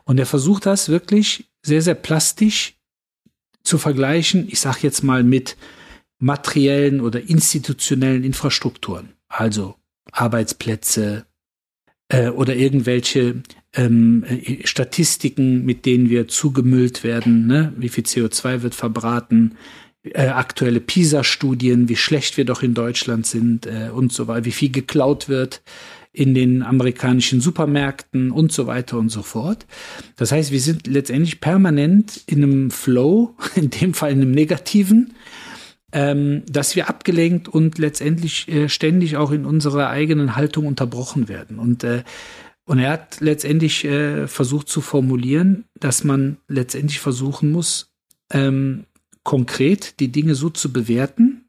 Und er versucht das wirklich sehr, sehr plastisch zu vergleichen, ich sage jetzt mal mit materiellen oder institutionellen Infrastrukturen, also Arbeitsplätze äh, oder irgendwelche ähm, äh, Statistiken, mit denen wir zugemüllt werden, ne? wie viel CO2 wird verbraten, äh, aktuelle PISA-Studien, wie schlecht wir doch in Deutschland sind äh, und so weiter, wie viel geklaut wird, in den amerikanischen Supermärkten und so weiter und so fort. Das heißt, wir sind letztendlich permanent in einem Flow, in dem Fall in einem negativen, ähm, dass wir abgelenkt und letztendlich äh, ständig auch in unserer eigenen Haltung unterbrochen werden. Und äh, und er hat letztendlich äh, versucht zu formulieren, dass man letztendlich versuchen muss, ähm, konkret die Dinge so zu bewerten,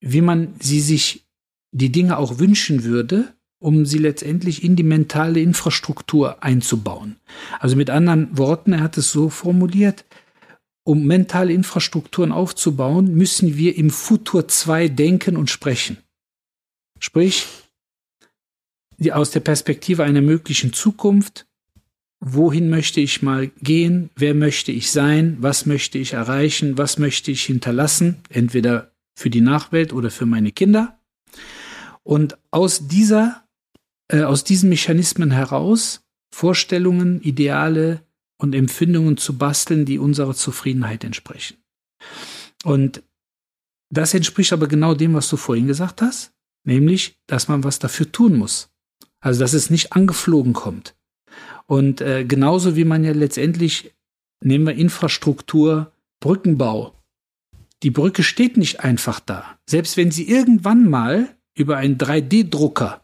wie man sie sich die Dinge auch wünschen würde, um sie letztendlich in die mentale Infrastruktur einzubauen. Also mit anderen Worten, er hat es so formuliert, um mentale Infrastrukturen aufzubauen, müssen wir im Futur 2 denken und sprechen. Sprich, aus der Perspektive einer möglichen Zukunft, wohin möchte ich mal gehen, wer möchte ich sein, was möchte ich erreichen, was möchte ich hinterlassen, entweder für die Nachwelt oder für meine Kinder. Und aus dieser äh, aus diesen Mechanismen heraus Vorstellungen, Ideale und Empfindungen zu basteln, die unserer Zufriedenheit entsprechen. Und das entspricht aber genau dem, was du vorhin gesagt hast, nämlich, dass man was dafür tun muss. Also, dass es nicht angeflogen kommt. Und äh, genauso wie man ja letztendlich, nehmen wir Infrastruktur, Brückenbau. Die Brücke steht nicht einfach da. Selbst wenn sie irgendwann mal über einen 3D-Drucker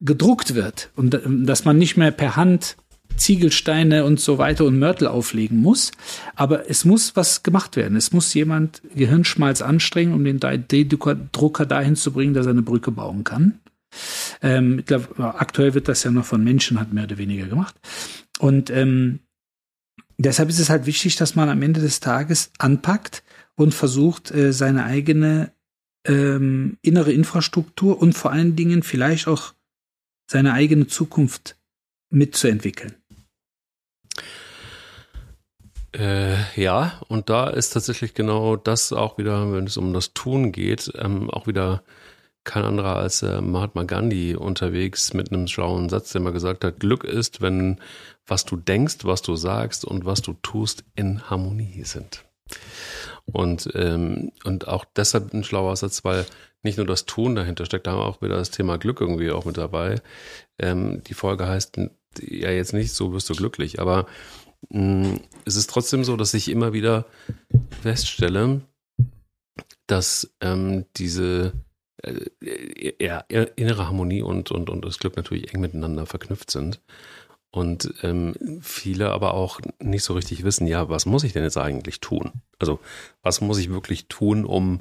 gedruckt wird und äh, dass man nicht mehr per Hand Ziegelsteine und so weiter und Mörtel auflegen muss. Aber es muss was gemacht werden. Es muss jemand Gehirnschmalz anstrengen, um den 3D-Drucker dahin zu bringen, dass er eine Brücke bauen kann. Ähm, aktuell wird das ja noch von Menschen hat mehr oder weniger gemacht. Und ähm, deshalb ist es halt wichtig, dass man am Ende des Tages anpackt und versucht, äh, seine eigene ähm, innere Infrastruktur und vor allen Dingen vielleicht auch seine eigene Zukunft mitzuentwickeln. Äh, ja, und da ist tatsächlich genau das auch wieder, wenn es um das Tun geht, ähm, auch wieder kein anderer als äh, Mahatma Gandhi unterwegs mit einem schlauen Satz, der mal gesagt hat, Glück ist, wenn was du denkst, was du sagst und was du tust in Harmonie sind. Und, ähm, und auch deshalb ein schlauer Satz, weil nicht nur das Tun dahinter steckt, da haben wir auch wieder das Thema Glück irgendwie auch mit dabei. Ähm, die Folge heißt ja jetzt nicht, so wirst du glücklich, aber mh, mm, es ist trotzdem so, dass ich immer wieder feststelle, dass ähm, diese äh, ja, innere Harmonie und, und, und das Glück natürlich eng miteinander verknüpft sind. Und ähm, viele aber auch nicht so richtig wissen, ja, was muss ich denn jetzt eigentlich tun? Also, was muss ich wirklich tun, um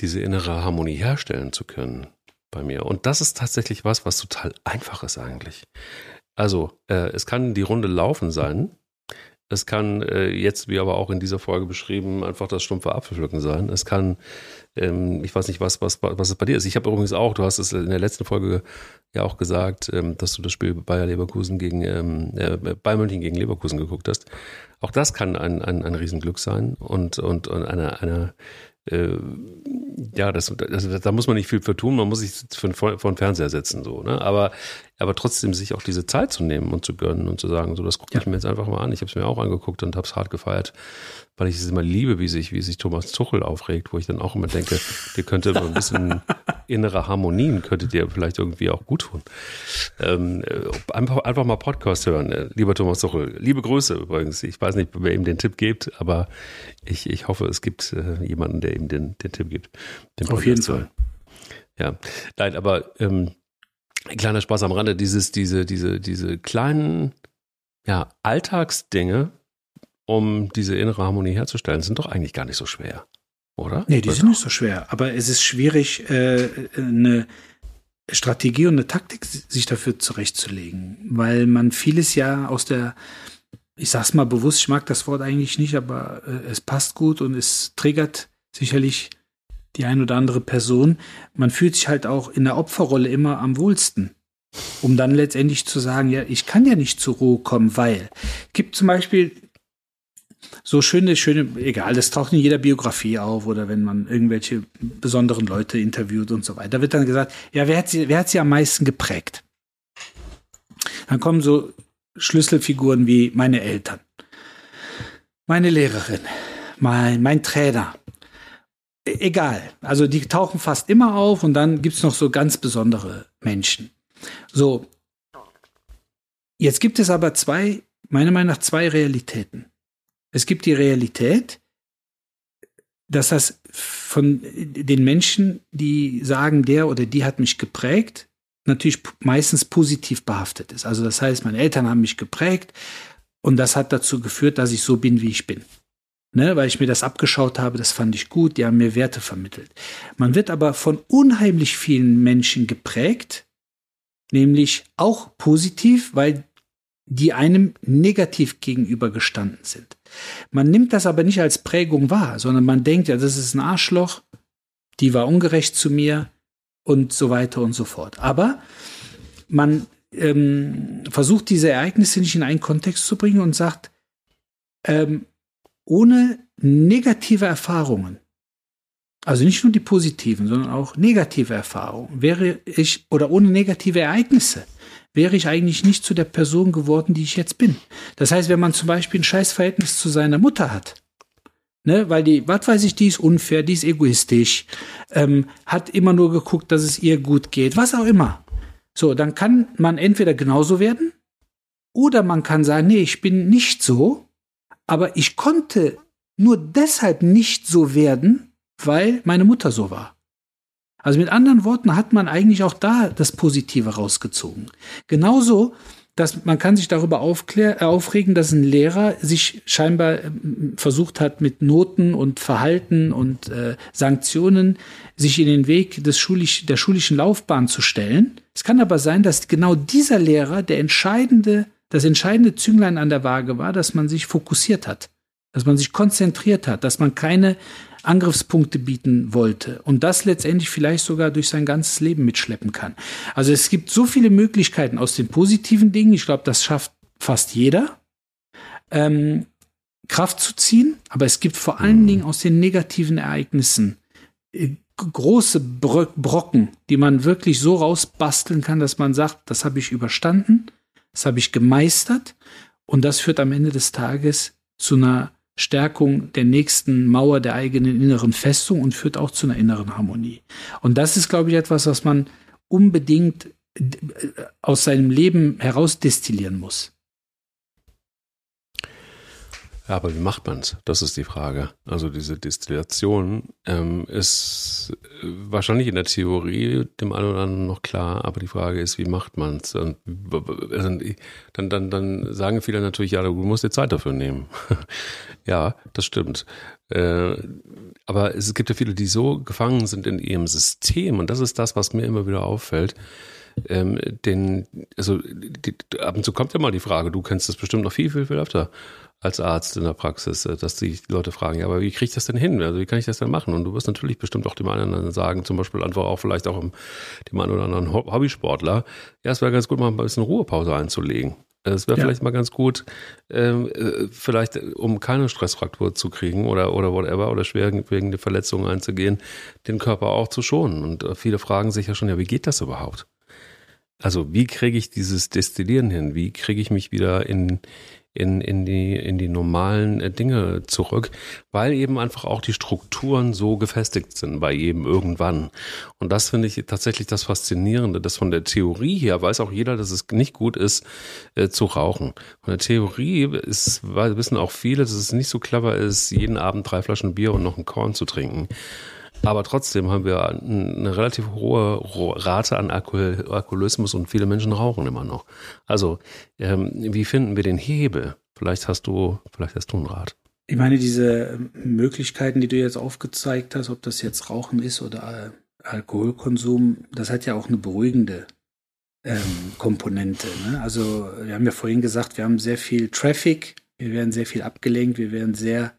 diese innere Harmonie herstellen zu können bei mir? Und das ist tatsächlich was, was total einfach ist eigentlich. Also, äh, es kann die Runde laufen sein. Es kann äh, jetzt, wie aber auch in dieser Folge beschrieben, einfach das stumpfe Apfelpflücken sein. Es kann, ähm, ich weiß nicht, was, was, was es bei dir ist. Ich habe übrigens auch, du hast es in der letzten Folge ja auch gesagt, ähm, dass du das Spiel Bayer Leverkusen gegen ähm, äh, Bayern München gegen Leverkusen geguckt hast. Auch das kann ein, ein, ein Riesenglück sein und, und, und eine, eine äh, ja, das, das, da muss man nicht viel für tun, man muss sich vor den Fernseher setzen, so, ne? Aber, aber trotzdem sich auch diese Zeit zu nehmen und zu gönnen und zu sagen, so, das gucke ich mir jetzt einfach mal an. Ich habe es mir auch angeguckt und habe es hart gefeiert weil ich es immer liebe, wie sich, wie sich Thomas Tuchel aufregt, wo ich dann auch immer denke, dir könnte mal ein bisschen innere Harmonien, könnte dir vielleicht irgendwie auch gut tun. Ähm, einfach, einfach mal Podcast hören, äh, lieber Thomas Tuchel. Liebe Grüße übrigens. Ich weiß nicht, wer ihm den Tipp gibt, aber ich, ich hoffe, es gibt äh, jemanden, der ihm den, den Tipp gibt. Den Auf jeden Fall. Ja, nein, aber ähm, kleiner Spaß am Rande, dieses, diese, diese, diese kleinen ja, Alltagsdinge, um diese innere Harmonie herzustellen, sind doch eigentlich gar nicht so schwer, oder? Nee, die sind nicht so schwer. Aber es ist schwierig, äh, eine Strategie und eine Taktik sich dafür zurechtzulegen, weil man vieles ja aus der, ich sag's mal bewusst, ich mag das Wort eigentlich nicht, aber äh, es passt gut und es triggert sicherlich die ein oder andere Person. Man fühlt sich halt auch in der Opferrolle immer am wohlsten um dann letztendlich zu sagen, ja, ich kann ja nicht zur Ruhe kommen, weil gibt zum Beispiel so schöne, schöne, egal, das taucht in jeder Biografie auf oder wenn man irgendwelche besonderen Leute interviewt und so weiter. Da wird dann gesagt, ja, wer hat sie, wer hat sie am meisten geprägt? Dann kommen so Schlüsselfiguren wie meine Eltern, meine Lehrerin, mein, mein Trainer. E, egal. Also die tauchen fast immer auf und dann gibt's noch so ganz besondere Menschen. So. Jetzt gibt es aber zwei, meiner Meinung nach zwei Realitäten. Es gibt die Realität, dass das von den Menschen, die sagen, der oder die hat mich geprägt, natürlich meistens positiv behaftet ist. Also das heißt, meine Eltern haben mich geprägt und das hat dazu geführt, dass ich so bin, wie ich bin. Ne, weil ich mir das abgeschaut habe, das fand ich gut, die haben mir Werte vermittelt. Man wird aber von unheimlich vielen Menschen geprägt, nämlich auch positiv, weil die einem negativ gegenübergestanden sind. Man nimmt das aber nicht als Prägung wahr, sondern man denkt, ja, das ist ein Arschloch, die war ungerecht zu mir und so weiter und so fort. Aber man ähm, versucht diese Ereignisse nicht in einen Kontext zu bringen und sagt, ähm, ohne negative Erfahrungen, also nicht nur die positiven, sondern auch negative Erfahrungen, wäre ich, oder ohne negative Ereignisse, wäre ich eigentlich nicht zu der Person geworden, die ich jetzt bin. Das heißt, wenn man zum Beispiel ein Scheißverhältnis zu seiner Mutter hat, ne, weil die, was weiß ich, die ist unfair, die ist egoistisch, ähm, hat immer nur geguckt, dass es ihr gut geht, was auch immer. So, dann kann man entweder genauso werden oder man kann sagen, nee, ich bin nicht so, aber ich konnte nur deshalb nicht so werden, weil meine Mutter so war. Also mit anderen Worten hat man eigentlich auch da das Positive rausgezogen. Genauso, dass man kann sich darüber aufklär, äh, aufregen, dass ein Lehrer sich scheinbar äh, versucht hat, mit Noten und Verhalten und äh, Sanktionen sich in den Weg des schulisch, der schulischen Laufbahn zu stellen. Es kann aber sein, dass genau dieser Lehrer der entscheidende, das entscheidende Zünglein an der Waage war, dass man sich fokussiert hat, dass man sich konzentriert hat, dass man keine Angriffspunkte bieten wollte und das letztendlich vielleicht sogar durch sein ganzes Leben mitschleppen kann. Also es gibt so viele Möglichkeiten aus den positiven Dingen, ich glaube, das schafft fast jeder, ähm, Kraft zu ziehen, aber es gibt vor allen Dingen aus den negativen Ereignissen äh, große Bro Brocken, die man wirklich so rausbasteln kann, dass man sagt, das habe ich überstanden, das habe ich gemeistert und das führt am Ende des Tages zu einer Stärkung der nächsten Mauer der eigenen inneren Festung und führt auch zu einer inneren Harmonie. Und das ist, glaube ich, etwas, was man unbedingt äh, aus seinem Leben herausdestillieren muss. Ja, aber wie macht man es? Das ist die Frage. Also diese Destillation ähm, ist äh, wahrscheinlich in der Theorie dem einen oder anderen noch klar, aber die Frage ist, wie macht man es? Also, dann, dann, dann sagen viele natürlich, ja, du musst dir Zeit dafür nehmen. ja, das stimmt. Äh, aber es gibt ja viele, die so gefangen sind in ihrem System und das ist das, was mir immer wieder auffällt ähm, den, also die, ab und zu kommt ja mal die Frage, du kennst das bestimmt noch viel, viel, viel öfter als Arzt in der Praxis, äh, dass die Leute fragen, ja, aber wie kriege ich das denn hin? Also wie kann ich das denn machen? Und du wirst natürlich bestimmt auch dem einen oder anderen sagen, zum Beispiel einfach auch vielleicht auch dem einen oder anderen Hobbysportler, ja, es wäre ganz gut, mal ein bisschen Ruhepause einzulegen. Es wäre ja. vielleicht mal ganz gut, ähm, äh, vielleicht um keine Stressfraktur zu kriegen oder, oder whatever oder schwerwiegende Verletzungen einzugehen, den Körper auch zu schonen. Und äh, viele fragen sich ja schon, ja, wie geht das überhaupt? Also wie kriege ich dieses Destillieren hin? Wie kriege ich mich wieder in, in, in, die, in die normalen äh, Dinge zurück, weil eben einfach auch die Strukturen so gefestigt sind bei jedem irgendwann. Und das finde ich tatsächlich das Faszinierende, dass von der Theorie her weiß auch jeder, dass es nicht gut ist, äh, zu rauchen. Von der Theorie ist, wissen auch viele, dass es nicht so clever ist, jeden Abend drei Flaschen Bier und noch einen Korn zu trinken. Aber trotzdem haben wir eine relativ hohe Rate an Alkohol, Alkoholismus und viele Menschen rauchen immer noch. Also, ähm, wie finden wir den Hebel? Vielleicht hast du, vielleicht hast du einen Rat. Ich meine, diese Möglichkeiten, die du jetzt aufgezeigt hast, ob das jetzt Rauchen ist oder Alkoholkonsum, das hat ja auch eine beruhigende ähm, Komponente. Ne? Also wir haben ja vorhin gesagt, wir haben sehr viel Traffic, wir werden sehr viel abgelenkt, wir werden sehr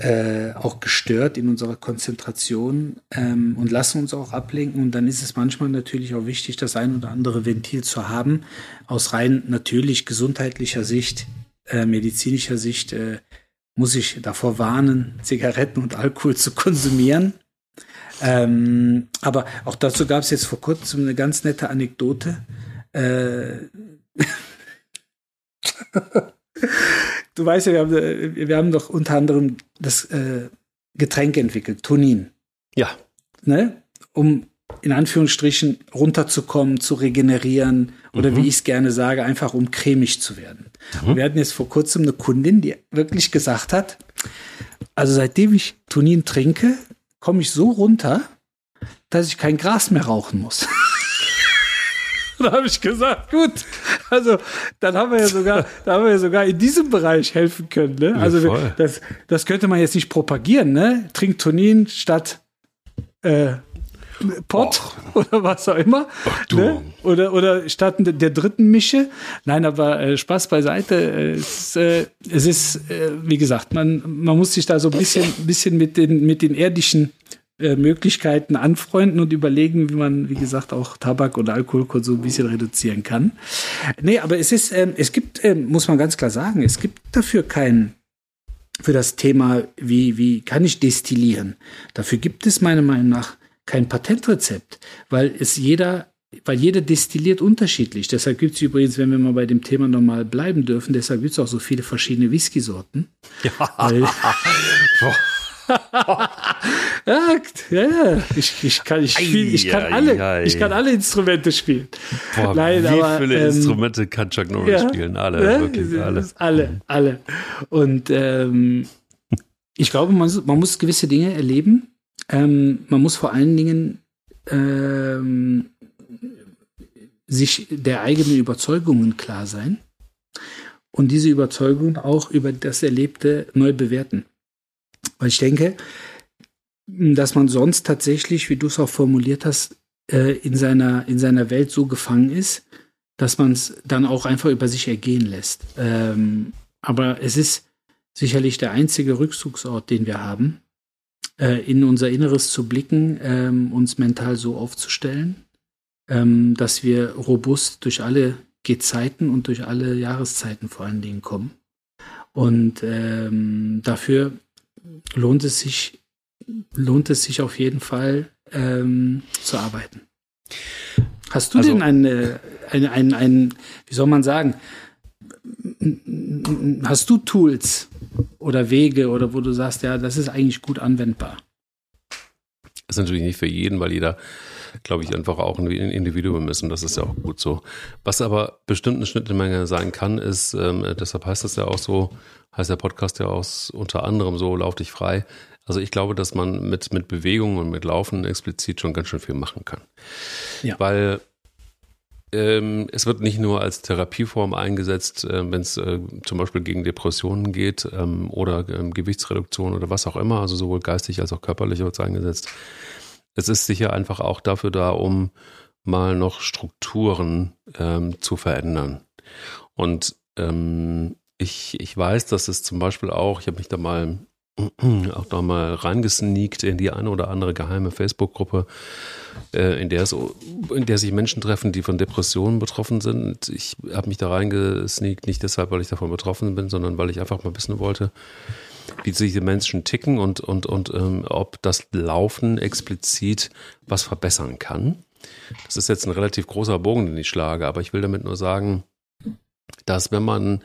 äh, auch gestört in unserer Konzentration ähm, und lassen uns auch ablenken. Und dann ist es manchmal natürlich auch wichtig, das ein oder andere Ventil zu haben. Aus rein natürlich gesundheitlicher Sicht, äh, medizinischer Sicht äh, muss ich davor warnen, Zigaretten und Alkohol zu konsumieren. Ähm, aber auch dazu gab es jetzt vor kurzem eine ganz nette Anekdote. Äh, du weißt ja, wir haben, wir haben doch unter anderem das äh, Getränk entwickelt, Tonin. Ja. Ne? Um in Anführungsstrichen runterzukommen, zu regenerieren oder mhm. wie ich es gerne sage, einfach um cremig zu werden. Mhm. Und wir hatten jetzt vor kurzem eine Kundin, die wirklich gesagt hat, also seitdem ich Tonin trinke, komme ich so runter, dass ich kein Gras mehr rauchen muss. da habe ich gesagt, gut, also dann haben wir ja sogar, da haben wir ja sogar in diesem Bereich helfen können. Ne? Also ja, das, das könnte man jetzt nicht propagieren, ne? Trinkt Tonin statt äh, Pott Och. oder was auch immer. Ach, ne? Oder, oder statt der dritten Mische. Nein, aber äh, Spaß beiseite. Es, äh, es ist, äh, wie gesagt, man, man muss sich da so ein bisschen, bisschen mit den, mit den irdischen äh, Möglichkeiten anfreunden und überlegen, wie man, wie gesagt, auch Tabak- oder Alkoholkonsum ein bisschen reduzieren kann. Nee, aber es ist, ähm, es gibt, ähm, muss man ganz klar sagen, es gibt dafür kein, für das Thema, wie, wie kann ich destillieren? Dafür gibt es meiner Meinung nach kein Patentrezept, weil es jeder weil jeder destilliert unterschiedlich. Deshalb gibt es übrigens, wenn wir mal bei dem Thema nochmal bleiben dürfen, deshalb gibt es auch so viele verschiedene Whisky-Sorten. Ja. Weil, ja, ja, ich, ich kann, ich, spiel, ich kann alle, ich kann alle Instrumente spielen. Boah, Nein, wie aber, viele ähm, Instrumente kann Chuck Norris ja, spielen? Alle, ja, wirklich alle. Alle, alle. Und ähm, ich glaube, man, man muss gewisse Dinge erleben. Ähm, man muss vor allen Dingen ähm, sich der eigenen Überzeugungen klar sein und diese Überzeugungen auch über das Erlebte neu bewerten. Weil ich denke, dass man sonst tatsächlich, wie du es auch formuliert hast, äh, in seiner, in seiner Welt so gefangen ist, dass man es dann auch einfach über sich ergehen lässt. Ähm, aber es ist sicherlich der einzige Rückzugsort, den wir haben, äh, in unser Inneres zu blicken, ähm, uns mental so aufzustellen, ähm, dass wir robust durch alle Gezeiten und durch alle Jahreszeiten vor allen Dingen kommen. Und dafür lohnt es sich, lohnt es sich auf jeden Fall ähm, zu arbeiten. Hast du also, denn eine, eine, ein, ein, wie soll man sagen, hast du Tools oder Wege oder wo du sagst, ja, das ist eigentlich gut anwendbar? Das ist natürlich nicht für jeden, weil jeder, glaube ich, einfach auch ein Individuum ist und das ist ja auch gut so. Was aber bestimmt eine Schnittmenge sein kann, ist, ähm, deshalb heißt das ja auch so, heißt der Podcast ja auch unter anderem so, lauf dich frei. Also ich glaube, dass man mit, mit Bewegung und mit Laufen explizit schon ganz schön viel machen kann. Ja. Weil ähm, es wird nicht nur als Therapieform eingesetzt, äh, wenn es äh, zum Beispiel gegen Depressionen geht ähm, oder ähm, Gewichtsreduktion oder was auch immer, also sowohl geistig als auch körperlich wird es eingesetzt. Es ist sicher einfach auch dafür da, um mal noch Strukturen ähm, zu verändern. Und ähm, ich, ich weiß, dass es zum Beispiel auch, ich habe mich da mal auch da mal reingesneakt in die eine oder andere geheime Facebook-Gruppe, äh, in in der sich Menschen treffen, die von Depressionen betroffen sind. Ich habe mich da reingesneakt, nicht deshalb, weil ich davon betroffen bin, sondern weil ich einfach mal wissen wollte, wie sich die Menschen ticken und, und, und ähm, ob das Laufen explizit was verbessern kann. Das ist jetzt ein relativ großer Bogen, den ich schlage, aber ich will damit nur sagen, dass wenn man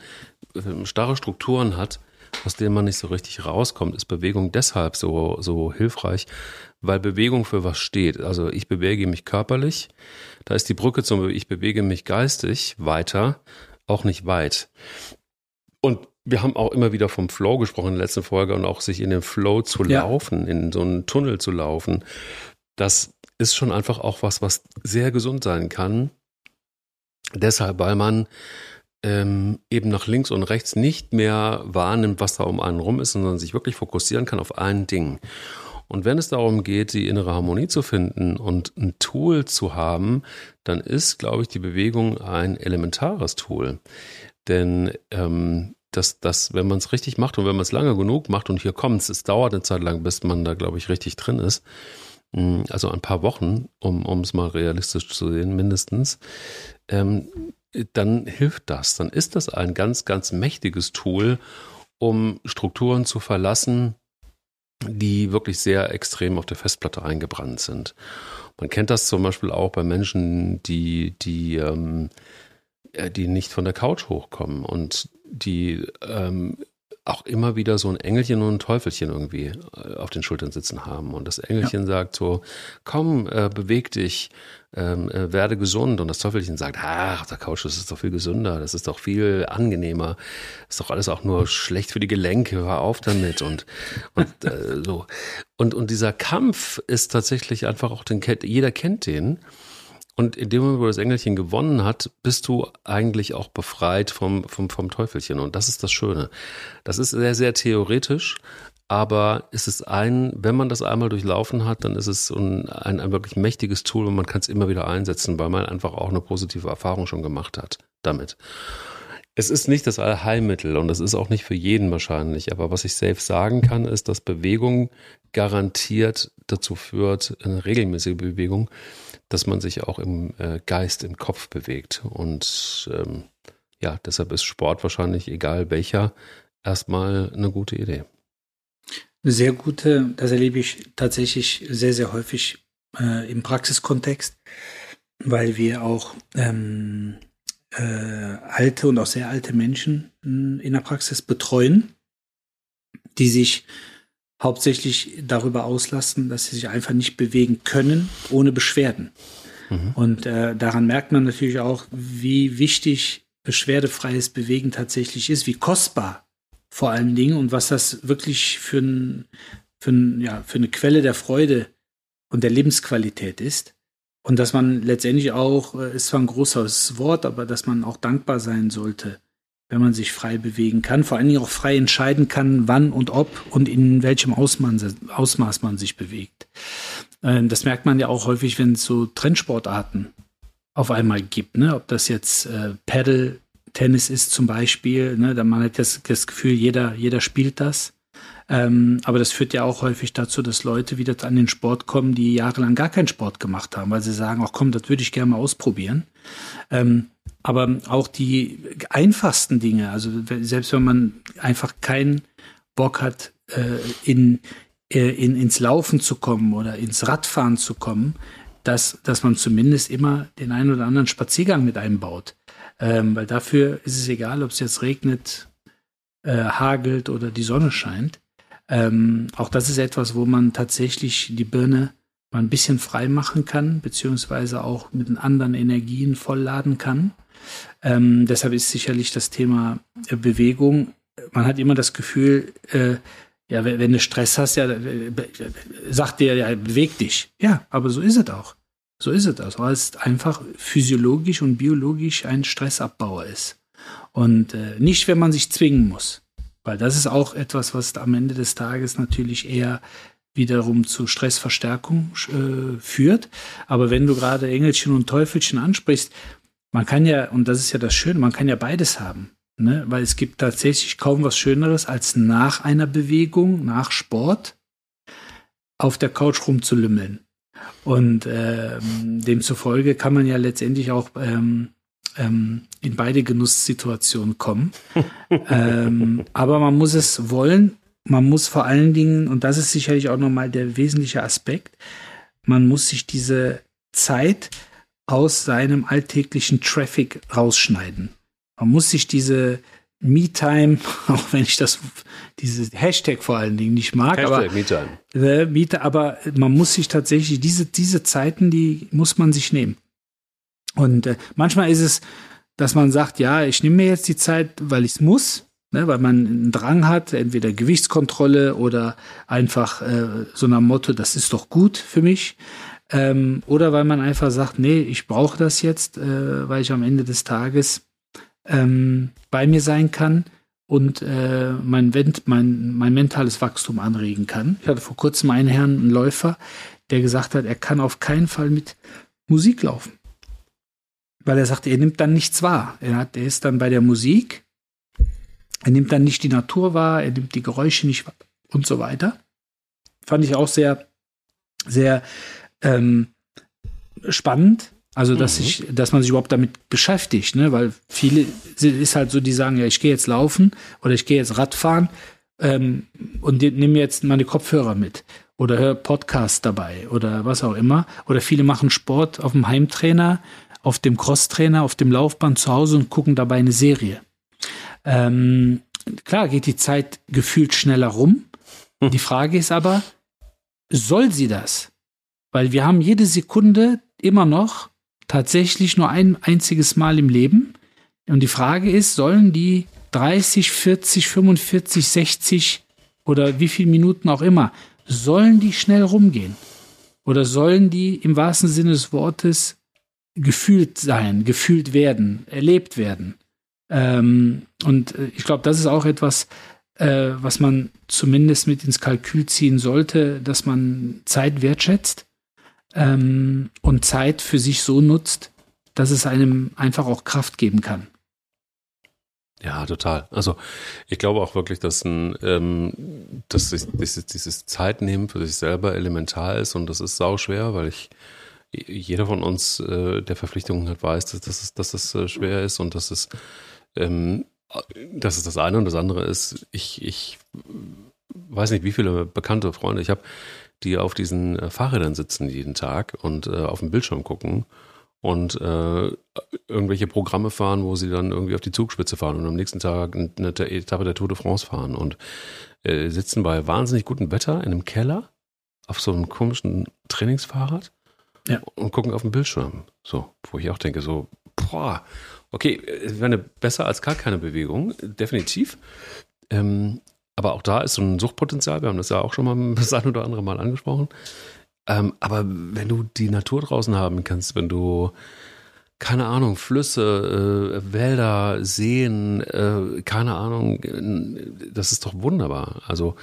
ähm, starre Strukturen hat, aus denen man nicht so richtig rauskommt, ist Bewegung deshalb so, so hilfreich, weil Bewegung für was steht. Also ich bewege mich körperlich, da ist die Brücke zum ich bewege mich geistig weiter, auch nicht weit. Und wir haben auch immer wieder vom Flow gesprochen in der letzten Folge und auch sich in den Flow zu ja. laufen, in so einen Tunnel zu laufen. Das ist schon einfach auch was, was sehr gesund sein kann. Deshalb, weil man ähm, eben nach links und rechts nicht mehr wahrnimmt, was da um einen rum ist, sondern sich wirklich fokussieren kann auf ein Ding. Und wenn es darum geht, die innere Harmonie zu finden und ein Tool zu haben, dann ist, glaube ich, die Bewegung ein elementares Tool. Denn ähm, dass, dass wenn man es richtig macht und wenn man es lange genug macht und hier kommt es, es dauert eine Zeit lang, bis man da, glaube ich, richtig drin ist, hm, also ein paar Wochen, um es mal realistisch zu sehen, mindestens, ähm, dann hilft das. Dann ist das ein ganz, ganz mächtiges Tool, um Strukturen zu verlassen, die wirklich sehr extrem auf der Festplatte eingebrannt sind. Man kennt das zum Beispiel auch bei Menschen, die, die, ähm, äh, die nicht von der Couch hochkommen und die ähm, auch immer wieder so ein Engelchen und ein Teufelchen irgendwie äh, auf den Schultern sitzen haben. Und das Engelchen ja. sagt so, komm, äh, beweg dich, ähm, äh, werde gesund. Und das Teufelchen sagt, ach, der Couch, das ist doch viel gesünder, das ist doch viel angenehmer, ist doch alles auch nur schlecht für die Gelenke, hör auf damit. Und, und äh, so. Und, und dieser Kampf ist tatsächlich einfach auch den, jeder kennt den. Und in dem Moment, wo das Engelchen gewonnen hat, bist du eigentlich auch befreit vom, vom, vom Teufelchen. Und das ist das Schöne. Das ist sehr, sehr theoretisch, aber es ist ein, wenn man das einmal durchlaufen hat, dann ist es ein, ein, ein wirklich mächtiges Tool und man kann es immer wieder einsetzen, weil man einfach auch eine positive Erfahrung schon gemacht hat damit. Es ist nicht das Allheilmittel und das ist auch nicht für jeden wahrscheinlich. Aber was ich safe sagen kann, ist, dass Bewegung garantiert dazu führt, eine regelmäßige Bewegung, dass man sich auch im äh, Geist, im Kopf bewegt. Und ähm, ja, deshalb ist Sport wahrscheinlich, egal welcher, erstmal eine gute Idee. Sehr gute, das erlebe ich tatsächlich sehr, sehr häufig äh, im Praxiskontext, weil wir auch ähm, äh, alte und auch sehr alte Menschen in der Praxis betreuen, die sich hauptsächlich darüber auslassen, dass sie sich einfach nicht bewegen können ohne Beschwerden. Mhm. Und äh, daran merkt man natürlich auch, wie wichtig beschwerdefreies Bewegen tatsächlich ist, wie kostbar vor allen Dingen und was das wirklich für, ein, für, ein, ja, für eine Quelle der Freude und der Lebensqualität ist. Und dass man letztendlich auch, äh, ist zwar ein großes Wort, aber dass man auch dankbar sein sollte wenn man sich frei bewegen kann, vor allen Dingen auch frei entscheiden kann, wann und ob und in welchem Ausmaß, Ausmaß man sich bewegt. Ähm, das merkt man ja auch häufig, wenn es so Trendsportarten auf einmal gibt, ne? ob das jetzt äh, Paddle, Tennis ist zum Beispiel, ne? man hat das, das Gefühl, jeder, jeder spielt das. Ähm, aber das führt ja auch häufig dazu, dass Leute wieder an den Sport kommen, die jahrelang gar keinen Sport gemacht haben, weil sie sagen, ach komm, das würde ich gerne mal ausprobieren. Ähm, aber auch die einfachsten Dinge, also selbst wenn man einfach keinen Bock hat, äh, in, äh, in, ins Laufen zu kommen oder ins Radfahren zu kommen, dass, dass man zumindest immer den einen oder anderen Spaziergang mit einbaut. Ähm, weil dafür ist es egal, ob es jetzt regnet, äh, hagelt oder die Sonne scheint. Ähm, auch das ist etwas, wo man tatsächlich die Birne mal ein bisschen frei machen kann, beziehungsweise auch mit anderen Energien vollladen kann. Ähm, deshalb ist sicherlich das Thema äh, Bewegung, man hat immer das Gefühl, äh, ja, wenn, du Stress hast, ja, äh, sagt dir, ja, beweg dich. Ja, aber so ist es auch. So ist es auch, weil es einfach physiologisch und biologisch ein Stressabbauer ist. Und äh, nicht, wenn man sich zwingen muss. Weil das ist auch etwas, was am Ende des Tages natürlich eher wiederum zu Stressverstärkung äh, führt. Aber wenn du gerade Engelchen und Teufelchen ansprichst, man kann ja, und das ist ja das Schöne, man kann ja beides haben. Ne? Weil es gibt tatsächlich kaum was Schöneres, als nach einer Bewegung, nach Sport, auf der Couch rumzulümmeln. Und ähm, demzufolge kann man ja letztendlich auch ähm, ähm, in beide Genusssituationen kommen. ähm, aber man muss es wollen. Man muss vor allen Dingen, und das ist sicherlich auch nochmal der wesentliche Aspekt, man muss sich diese Zeit aus seinem alltäglichen Traffic rausschneiden. Man muss sich diese Me-Time, auch wenn ich das, dieses Hashtag vor allen Dingen nicht mag, Hashtag aber, Me-Time. Äh, aber man muss sich tatsächlich, diese, diese Zeiten, die muss man sich nehmen. Und äh, manchmal ist es, dass man sagt, ja, ich nehme mir jetzt die Zeit, weil ich es muss, ne, weil man einen Drang hat, entweder Gewichtskontrolle oder einfach äh, so nach Motto, das ist doch gut für mich. Ähm, oder weil man einfach sagt, nee, ich brauche das jetzt, äh, weil ich am Ende des Tages ähm, bei mir sein kann und äh, mein, mein, mein mentales Wachstum anregen kann. Ich hatte vor kurzem einen Herrn, einen Läufer, der gesagt hat, er kann auf keinen Fall mit Musik laufen. Weil er sagt, er nimmt dann nichts wahr. Er, hat, er ist dann bei der Musik, er nimmt dann nicht die Natur wahr, er nimmt die Geräusche nicht wahr und so weiter. Fand ich auch sehr, sehr ähm, spannend. Also, dass mhm. ich, dass man sich überhaupt damit beschäftigt, ne? Weil viele ist halt so, die sagen, ja, ich gehe jetzt laufen oder ich gehe jetzt Radfahren ähm, und nehme jetzt meine Kopfhörer mit oder höre Podcast dabei oder was auch immer. Oder viele machen Sport auf dem Heimtrainer, auf dem Crosstrainer, auf dem Laufband zu Hause und gucken dabei eine Serie. Ähm, klar geht die Zeit gefühlt schneller rum. Hm. Die Frage ist aber, soll sie das? Weil wir haben jede Sekunde immer noch tatsächlich nur ein einziges Mal im Leben. Und die Frage ist, sollen die 30, 40, 45, 60 oder wie viele Minuten auch immer, sollen die schnell rumgehen? Oder sollen die im wahrsten Sinne des Wortes gefühlt sein, gefühlt werden, erlebt werden? Ähm, und äh, ich glaube, das ist auch etwas, äh, was man zumindest mit ins Kalkül ziehen sollte, dass man Zeit wertschätzt ähm, und Zeit für sich so nutzt, dass es einem einfach auch Kraft geben kann. Ja, total. Also ich glaube auch wirklich, dass, ein, ähm, dass dieses, dieses Zeitnehmen für sich selber elementar ist und das ist sauschwer, weil ich jeder von uns, äh, der Verpflichtungen hat, weiß, dass, dass, es, dass es äh, schwer ist und dass es, ähm, dass es das eine und das andere ist. Ich, ich weiß nicht, wie viele bekannte Freunde ich habe, die auf diesen äh, Fahrrädern sitzen jeden Tag und äh, auf dem Bildschirm gucken und äh, irgendwelche Programme fahren, wo sie dann irgendwie auf die Zugspitze fahren und am nächsten Tag eine Etappe der Tour de France fahren und äh, sitzen bei wahnsinnig gutem Wetter in einem Keller auf so einem komischen Trainingsfahrrad ja. und gucken auf den Bildschirm. So, wo ich auch denke, so, boah, okay, es wäre besser als gar keine Bewegung, definitiv. Ähm, aber auch da ist so ein Suchtpotenzial. Wir haben das ja auch schon mal das ein oder andere Mal angesprochen. Ähm, aber wenn du die Natur draußen haben kannst, wenn du keine Ahnung, Flüsse, äh, Wälder, Seen, äh, keine Ahnung, das ist doch wunderbar. Also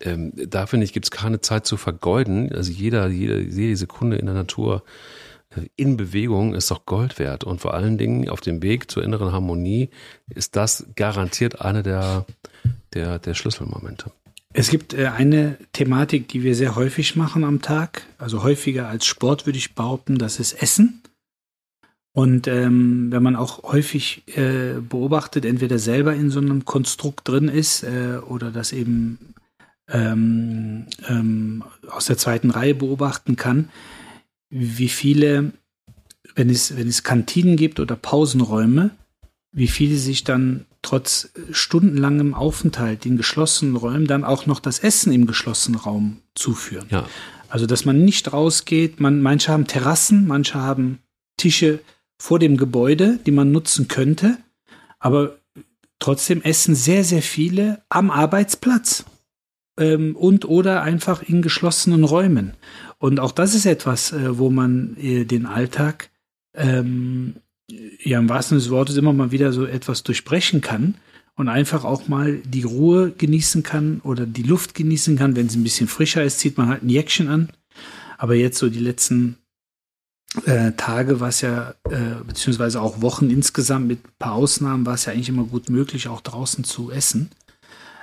ähm, da finde ich, gibt es keine Zeit zu vergeuden. Also jeder, jede, jede Sekunde in der Natur äh, in Bewegung ist doch Gold wert. Und vor allen Dingen auf dem Weg zur inneren Harmonie ist das garantiert eine der der, der Schlüsselmomente. Es gibt äh, eine Thematik, die wir sehr häufig machen am Tag, also häufiger als Sport würde ich behaupten, das ist Essen. Und ähm, wenn man auch häufig äh, beobachtet, entweder selber in so einem Konstrukt drin ist äh, oder das eben ähm, ähm, aus der zweiten Reihe beobachten kann, wie viele, wenn es, wenn es Kantinen gibt oder Pausenräume, wie viele sich dann trotz stundenlangem Aufenthalt in geschlossenen Räumen dann auch noch das Essen im geschlossenen Raum zuführen. Ja. Also, dass man nicht rausgeht. Man, manche haben Terrassen, manche haben Tische vor dem Gebäude, die man nutzen könnte. Aber trotzdem essen sehr, sehr viele am Arbeitsplatz ähm, und oder einfach in geschlossenen Räumen. Und auch das ist etwas, äh, wo man äh, den Alltag ähm, ja im wahrsten Sinne des Wortes immer mal wieder so etwas durchbrechen kann und einfach auch mal die Ruhe genießen kann oder die Luft genießen kann. Wenn es ein bisschen frischer ist, zieht man halt ein Jäckchen an. Aber jetzt so die letzten äh, Tage war es ja, äh, beziehungsweise auch Wochen insgesamt mit ein paar Ausnahmen war es ja eigentlich immer gut möglich, auch draußen zu essen.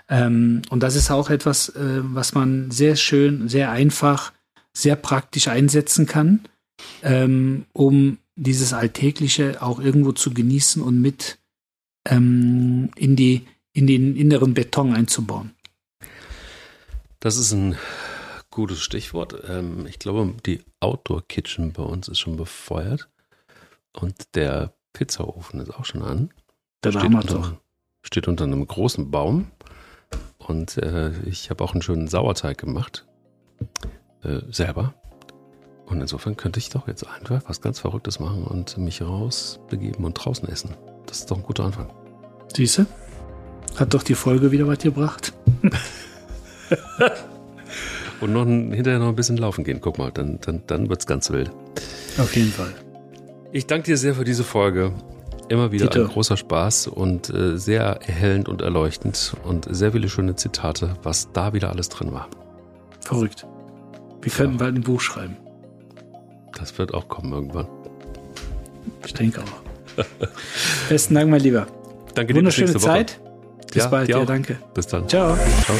Ähm, und das ist auch etwas, äh, was man sehr schön, sehr einfach, sehr praktisch einsetzen kann, ähm, um dieses Alltägliche auch irgendwo zu genießen und mit ähm, in, die, in den inneren Beton einzubauen. Das ist ein gutes Stichwort. Ähm, ich glaube, die Outdoor Kitchen bei uns ist schon befeuert und der Pizzaofen ist auch schon an. Da steht, unter, doch. steht unter einem großen Baum und äh, ich habe auch einen schönen Sauerteig gemacht. Äh, selber. Und insofern könnte ich doch jetzt einfach was ganz Verrücktes machen und mich rausbegeben und draußen essen. Das ist doch ein guter Anfang. Siehste? Hat doch die Folge wieder was gebracht. Und noch ein, hinterher noch ein bisschen laufen gehen. Guck mal, dann, dann, dann wird es ganz wild. Auf jeden Fall. Ich danke dir sehr für diese Folge. Immer wieder Tito. ein großer Spaß und äh, sehr erhellend und erleuchtend und sehr viele schöne Zitate, was da wieder alles drin war. Verrückt. Wir könnten bald ein Buch schreiben. Das wird auch kommen irgendwann. Ich denke auch. Besten Dank, mein Lieber. Danke dir. Wunderschöne. Zeit. Bis Ja, bald. dir Ja, danke. Bis dann. Ciao. Ciao.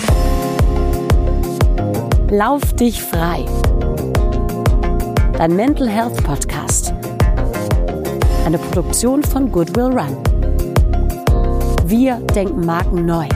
Lauf dich frei. Dein Mental Health Podcast. Eine Produktion von Goodwill Run. Wir denken Marken neu.